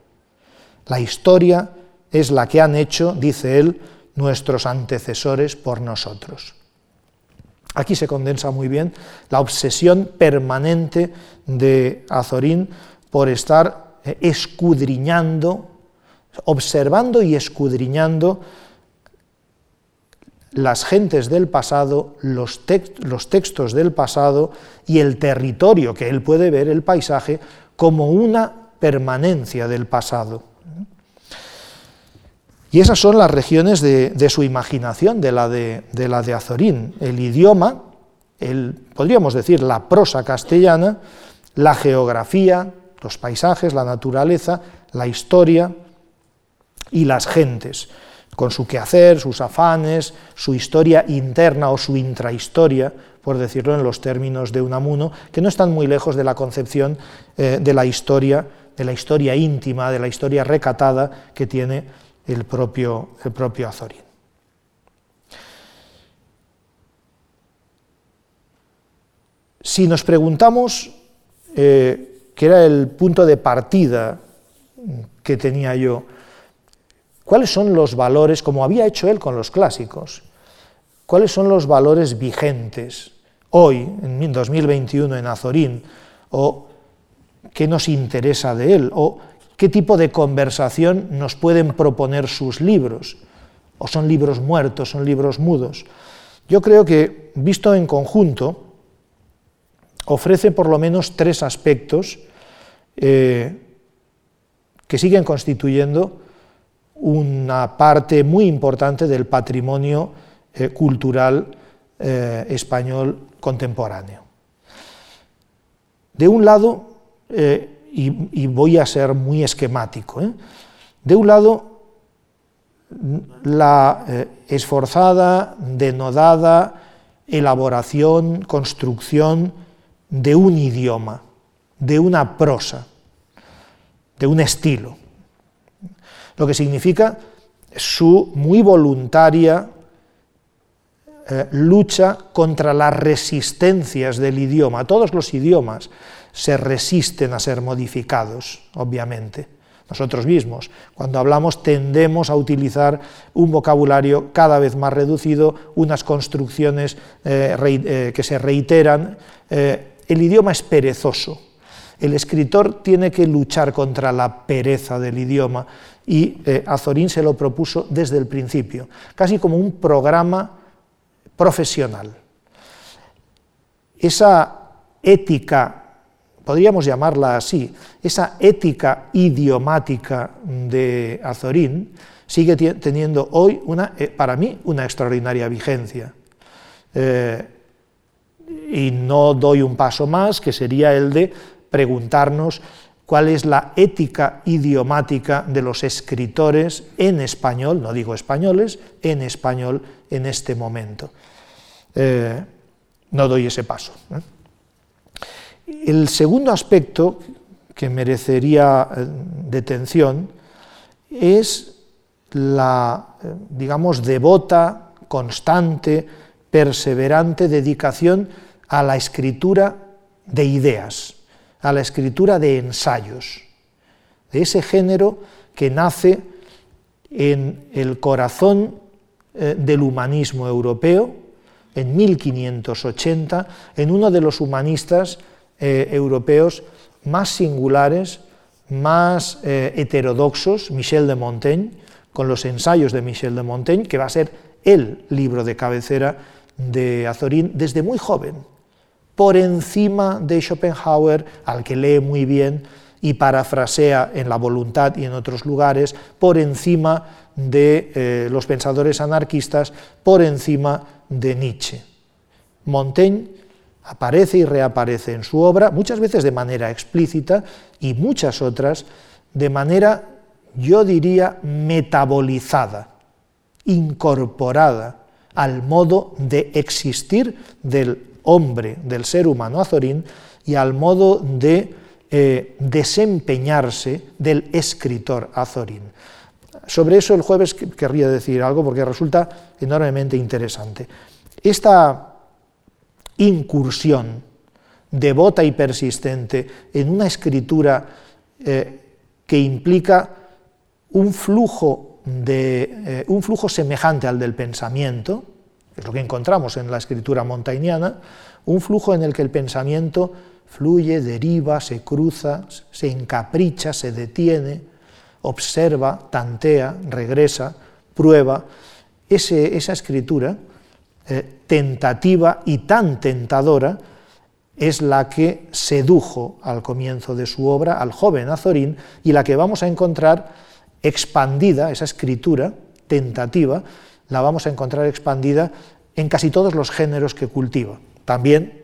Speaker 2: La historia es la que han hecho, dice él, nuestros antecesores por nosotros. Aquí se condensa muy bien la obsesión permanente de Azorín por estar escudriñando, observando y escudriñando las gentes del pasado, los, textos del pasado y el territorio que él puede ver, el paisaje, como una permanencia del pasado. Y esas son las regiones de, su imaginación, de la de, la de Azorín. El idioma, el, podríamos decir la prosa castellana, la geografía, los paisajes, la naturaleza, la historia y las gentes con su quehacer, sus afanes, su historia interna o su intrahistoria, por decirlo en los términos de Unamuno, que no están muy lejos de la concepción eh, de la historia, de la historia íntima, de la historia recatada que tiene el propio, el propio Azorín. Si nos preguntamos eh, qué era el punto de partida que tenía yo, ¿Cuáles son los valores, como había hecho él con los clásicos? ¿Cuáles son los valores vigentes hoy, en 2021, en Azorín? ¿O qué nos interesa de él? ¿O qué tipo de conversación nos pueden proponer sus libros? ¿O son libros muertos, son libros mudos? Yo creo que, visto en conjunto, ofrece por lo menos tres aspectos eh, que siguen constituyendo una parte muy importante del patrimonio eh, cultural eh, español contemporáneo. De un lado, y, voy a ser muy esquemático, de un lado, la esforzada, denodada elaboración, construcción de un idioma, de una prosa, de un estilo lo que significa su muy voluntaria eh, lucha contra las resistencias del idioma. Todos los idiomas se resisten a ser modificados, obviamente. Nosotros mismos, cuando hablamos, tendemos a utilizar un vocabulario cada vez más reducido, unas construcciones eh, eh, que se reiteran. el idioma es perezoso. El escritor tiene que luchar contra la pereza del idioma y eh, Azorín se lo propuso desde el principio, casi como un programa profesional. Esa ética, podríamos llamarla así, esa ética idiomática de Azorín sigue teniendo hoy, una, eh, para mí, una extraordinaria vigencia. Eh, y no doy un paso más, que sería el de preguntarnos cuál es la ética idiomática de los escritores en español, no digo españoles, en español en este momento. Eh, no doy ese paso. El segundo aspecto que merecería eh, detención es la, eh, digamos, devota, constante, perseverante dedicación a la escritura de ideas, a la escritura de ensayos, de ese género que nace en el corazón eh, del humanismo europeo, en 1580, en uno de los humanistas eh, europeos más singulares, más eh, heterodoxos, Michel de Montaigne, con los ensayos de Michel de Montaigne, que va a ser el libro de cabecera de Azorín desde muy joven, por encima de Schopenhauer, al que lee muy bien y parafrasea en La voluntad y en otros lugares, por encima de eh, los pensadores anarquistas, por encima de Nietzsche. Montaigne aparece y reaparece en su obra, muchas veces de manera explícita y muchas otras de manera, yo diría, metabolizada, incorporada al modo de existir del hombre, del ser humano azorín, y al modo de eh, desempeñarse del escritor azorín. Sobre eso el jueves querría decir algo porque resulta enormemente interesante. Esta incursión devota y persistente en una escritura eh, que implica un flujo, de, eh, un flujo semejante al del pensamiento, es lo que encontramos en la escritura montañiana, un flujo en el que el pensamiento fluye, deriva, se cruza, se encapricha, se detiene, observa, tantea, regresa, prueba, esa escritura eh, tentativa y tan tentadora es la que sedujo al comienzo de su obra al joven Azorín y la que vamos a encontrar expandida, esa escritura tentativa, la vamos a encontrar expandida en casi todos los géneros que cultiva, también,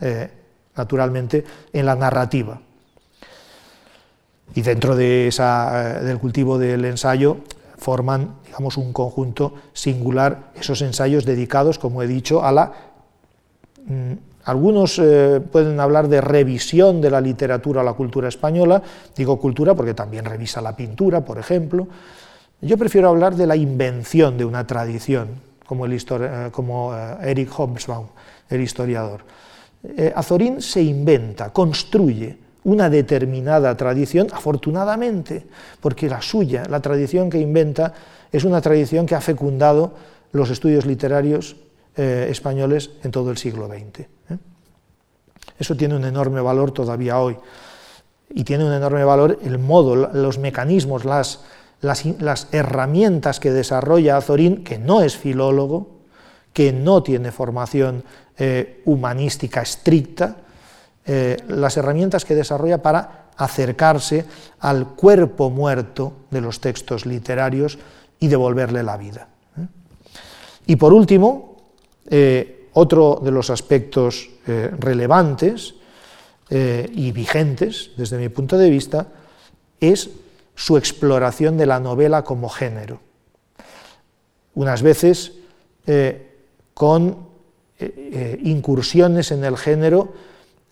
Speaker 2: eh, naturalmente, en la narrativa. Y dentro de esa, eh, del cultivo del ensayo forman digamos, un conjunto singular esos ensayos dedicados, como he dicho, a la... Mm, algunos eh, pueden hablar de revisión de la literatura o la cultura española, digo cultura porque también revisa la pintura, por ejemplo. Yo prefiero hablar de la invención de una tradición, como, eh, como Eric Hobsbawm, el historiador. Azorín se inventa, construye una determinada tradición, afortunadamente, porque la suya, la tradición que inventa, es una tradición que ha fecundado los estudios literarios eh, españoles en todo el siglo XX. ¿eh? Eso tiene un enorme valor todavía hoy. Y tiene un enorme valor el modo, los mecanismos, las, las herramientas que desarrolla Azorín, que no es filólogo, que no tiene formación eh, humanística estricta, eh, las herramientas que desarrolla para acercarse al cuerpo muerto de los textos literarios y devolverle la vida. ¿eh? Y por último, otro de los aspectos relevantes y vigentes desde mi punto de vista es su exploración de la novela como género. Unas veces con incursiones en el género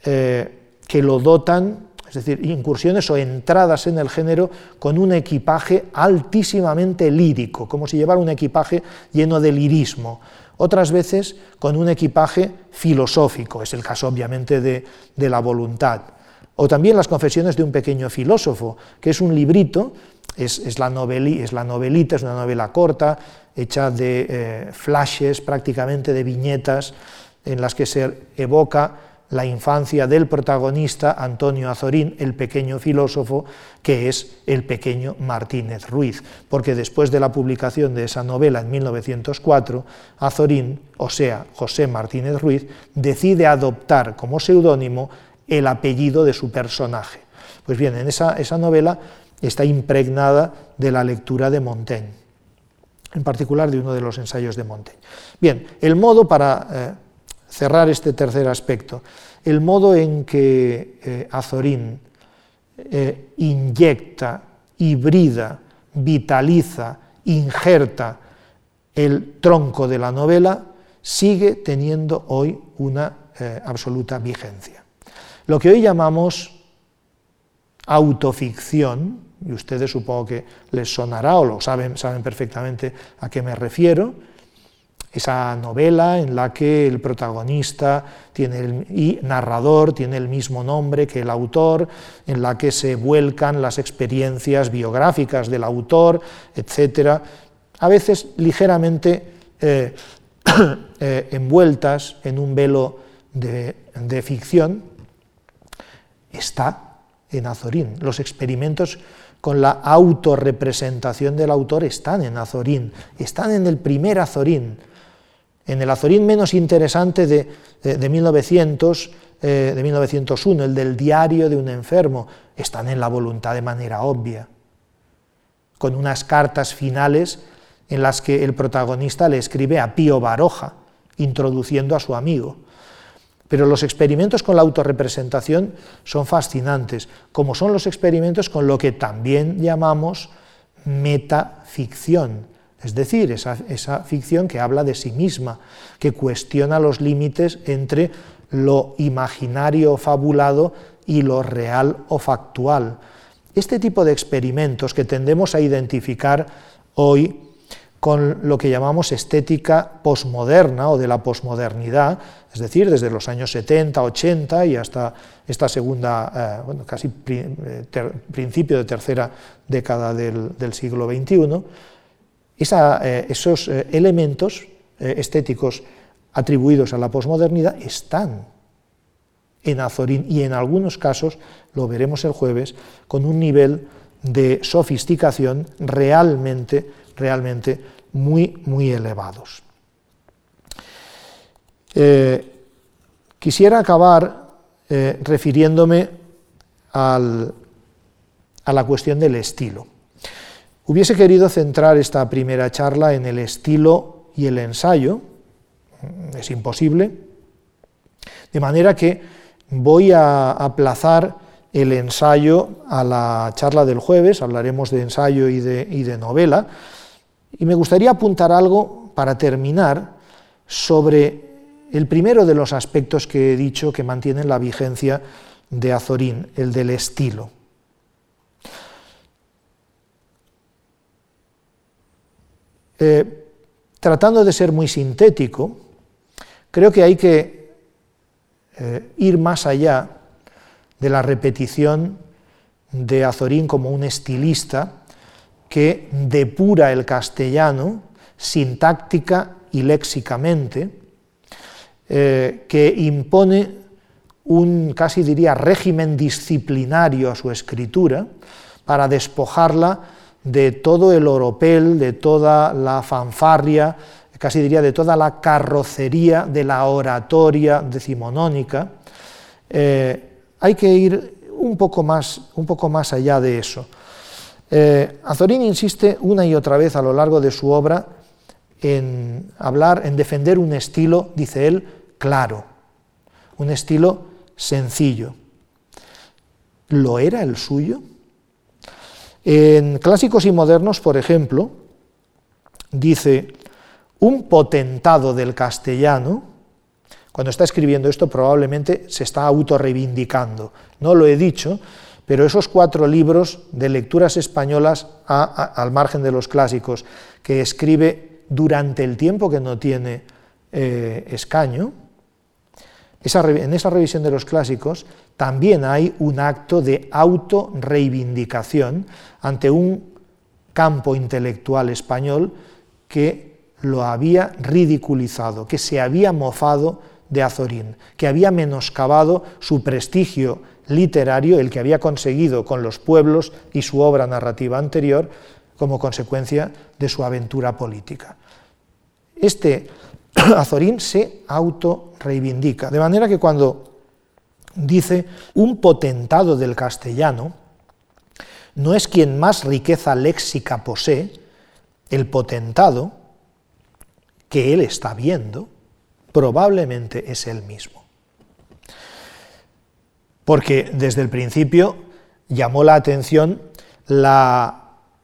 Speaker 2: eh, que lo dotan, es decir, incursiones o entradas en el género con un equipaje altísimamente lírico, como si llevara un equipaje lleno de lirismo. Otras veces con un equipaje filosófico, es el caso obviamente de, la voluntad. O también las confesiones de un pequeño filósofo, que es un librito, es, la, novelita, es una novela corta, hecha de eh, flashes, prácticamente de viñetas, en las que se evoca la infancia del protagonista Antonio Azorín, el pequeño filósofo, que es el pequeño Martínez Ruiz, porque después de la publicación de esa novela en 1904, Azorín, o sea, José Martínez Ruiz, decide adoptar como seudónimo el apellido de su personaje. Pues bien, en esa, novela está impregnada de la lectura de Montaigne, en particular de uno de los ensayos de Montaigne. Bien, el modo para... Eh, cerrar este tercer aspecto, el modo en que eh, Azorín eh, inyecta, hibrida, vitaliza, injerta el tronco de la novela, sigue teniendo hoy una absoluta vigencia. Lo que hoy llamamos autoficción, y ustedes supongo que les sonará o lo saben, saben perfectamente a qué me refiero, esa novela en la que el protagonista tiene y narrador tiene el mismo nombre que el autor, en la que se vuelcan las experiencias biográficas del autor, etc. A veces ligeramente eh, eh, envueltas en un velo de, de ficción, está en Azorín. Los experimentos con la autorrepresentación del autor están en Azorín, están en el primer Azorín, en el Azorín menos interesante de, 1900, de 1901, eh, el del diario de un enfermo, están en la voluntad de manera obvia, con unas cartas finales en las que el protagonista le escribe a Pío Baroja, introduciendo a su amigo. Pero los experimentos con la autorrepresentación son fascinantes, como son los experimentos con lo que también llamamos metaficción, es decir, esa, ficción que habla de sí misma, que cuestiona los límites entre lo imaginario o fabulado y lo real o factual. Este tipo de experimentos que tendemos a identificar hoy con lo que llamamos estética posmoderna o de la posmodernidad, es decir, desde los años 70, 80 y hasta esta segunda, eh, bueno, casi eh, principio de tercera década del, siglo XXI, eh, esos elementos estéticos atribuidos a la posmodernidad están en Azorín y en algunos casos, lo veremos el jueves, con un nivel de sofisticación realmente, realmente muy, muy elevados. Quisiera acabar refiriéndome a la cuestión del estilo. Hubiese querido centrar esta primera charla en el estilo y el ensayo, es imposible, de manera que voy a aplazar el ensayo a la charla del jueves, hablaremos de ensayo y de, y de novela, y me gustaría apuntar algo para terminar sobre el primero de los aspectos que he dicho que mantienen la vigencia de Azorín, el del estilo. Eh, tratando de ser muy sintético, creo que hay que eh, ir más allá de la repetición de Azorín como un estilista que depura el castellano sintáctica y léxicamente, eh, que impone un, casi diría, régimen disciplinario a su escritura para despojarla de todo el oropel, de toda la fanfarria, casi diría de toda la carrocería de la oratoria decimonónica. Eh, hay que ir un poco más, un poco más allá de eso. Eh, Azorín insiste una y otra vez a lo largo de su obra en hablar, en defender un estilo, dice él, claro, un estilo sencillo. ¿Lo era el suyo? En clásicos y modernos, por ejemplo, dice, un potentado del castellano, cuando está escribiendo esto probablemente se está autorreivindicando. No lo he dicho, pero esos cuatro libros de lecturas españolas al margen de los clásicos que escribe durante el tiempo que no tiene eh, escaño, en esa revisión de los clásicos también hay un acto de autorreivindicación ante un campo intelectual español que lo había ridiculizado, que se había mofado de Azorín, que había menoscabado su prestigio literario, el que había conseguido con los pueblos y su obra narrativa anterior, como consecuencia de su aventura política. Este Azorín se auto-reivindica, de manera que cuando dice un potentado del castellano, no es quien más riqueza léxica posee, el potentado que él está viendo, probablemente es él mismo. Porque desde el principio llamó la atención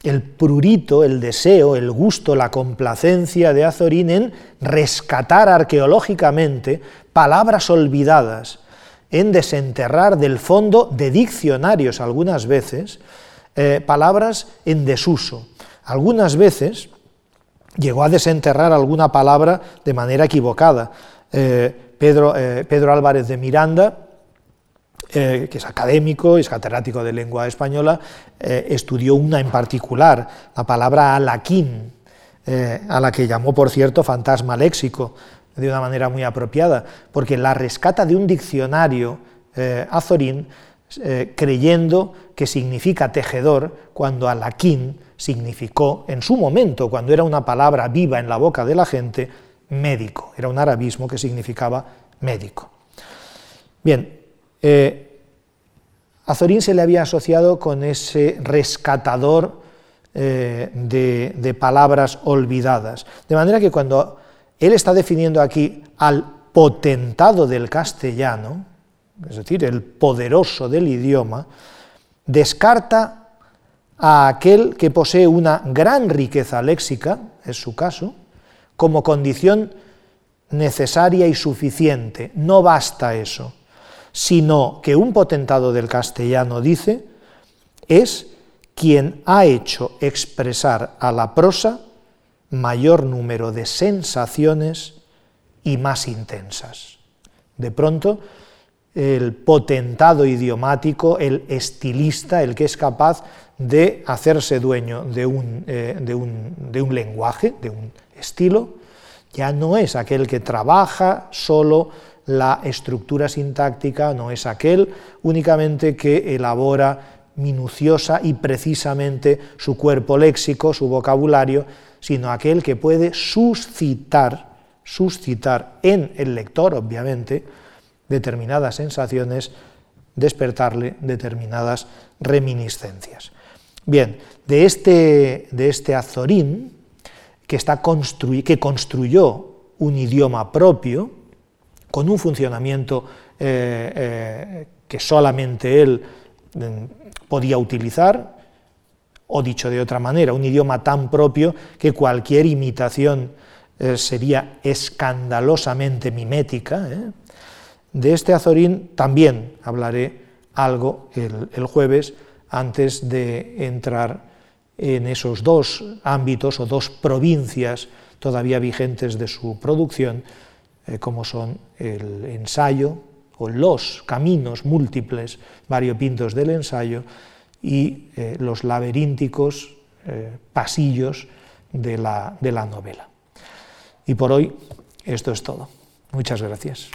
Speaker 2: el prurito, el deseo, el gusto, la complacencia de Azorín en rescatar arqueológicamente palabras olvidadas, en desenterrar del fondo de diccionarios algunas veces eh, palabras en desuso. Algunas veces llegó a desenterrar alguna palabra de manera equivocada. Eh, Pedro, eh, Pedro, Álvarez de Miranda, que es académico, es catedrático de lengua española, estudió una en particular, la palabra alaquín, a la que llamó, por cierto, fantasma léxico, de una manera muy apropiada, porque la rescata de un diccionario azorín eh, creyendo que significa tejedor cuando alaquín significó en su momento, cuando era una palabra viva en la boca de la gente, médico. Era un arabismo que significaba médico. Bien, eh, Azorín se le había asociado con ese rescatador eh, de palabras olvidadas. De manera que cuando él está definiendo aquí al potentado del castellano, es decir, el poderoso del idioma, descarta a aquel que posee una gran riqueza léxica, es su caso, como condición necesaria y suficiente. No basta eso, sino que un potentado del castellano dice, es quien ha hecho expresar a la prosa mayor número de sensaciones y más intensas. De pronto, el potentado idiomático, el estilista, el que es capaz de hacerse dueño de un, eh, de, un, lenguaje, de un estilo, ya no es aquel que trabaja solo la estructura sintáctica, no es aquel únicamente que elabora minuciosa y precisamente su cuerpo léxico, su vocabulario, sino aquel que puede suscitar, suscitar en el lector, obviamente, determinadas sensaciones, despertarle determinadas reminiscencias. Bien, de este, de este Azorín, que, está que construyó un idioma propio, con un funcionamiento eh, eh, que solamente él mm, podía utilizar, o dicho de otra manera, un idioma tan propio que cualquier imitación eh, sería escandalosamente mimética, de este azorín también hablaré algo el, jueves antes de entrar en esos dos ámbitos o dos provincias todavía vigentes de su producción, eh, como son el ensayo o los caminos múltiples variopintos del ensayo y eh, los laberínticos eh, pasillos de la novela. Y por hoy esto es todo. Muchas gracias.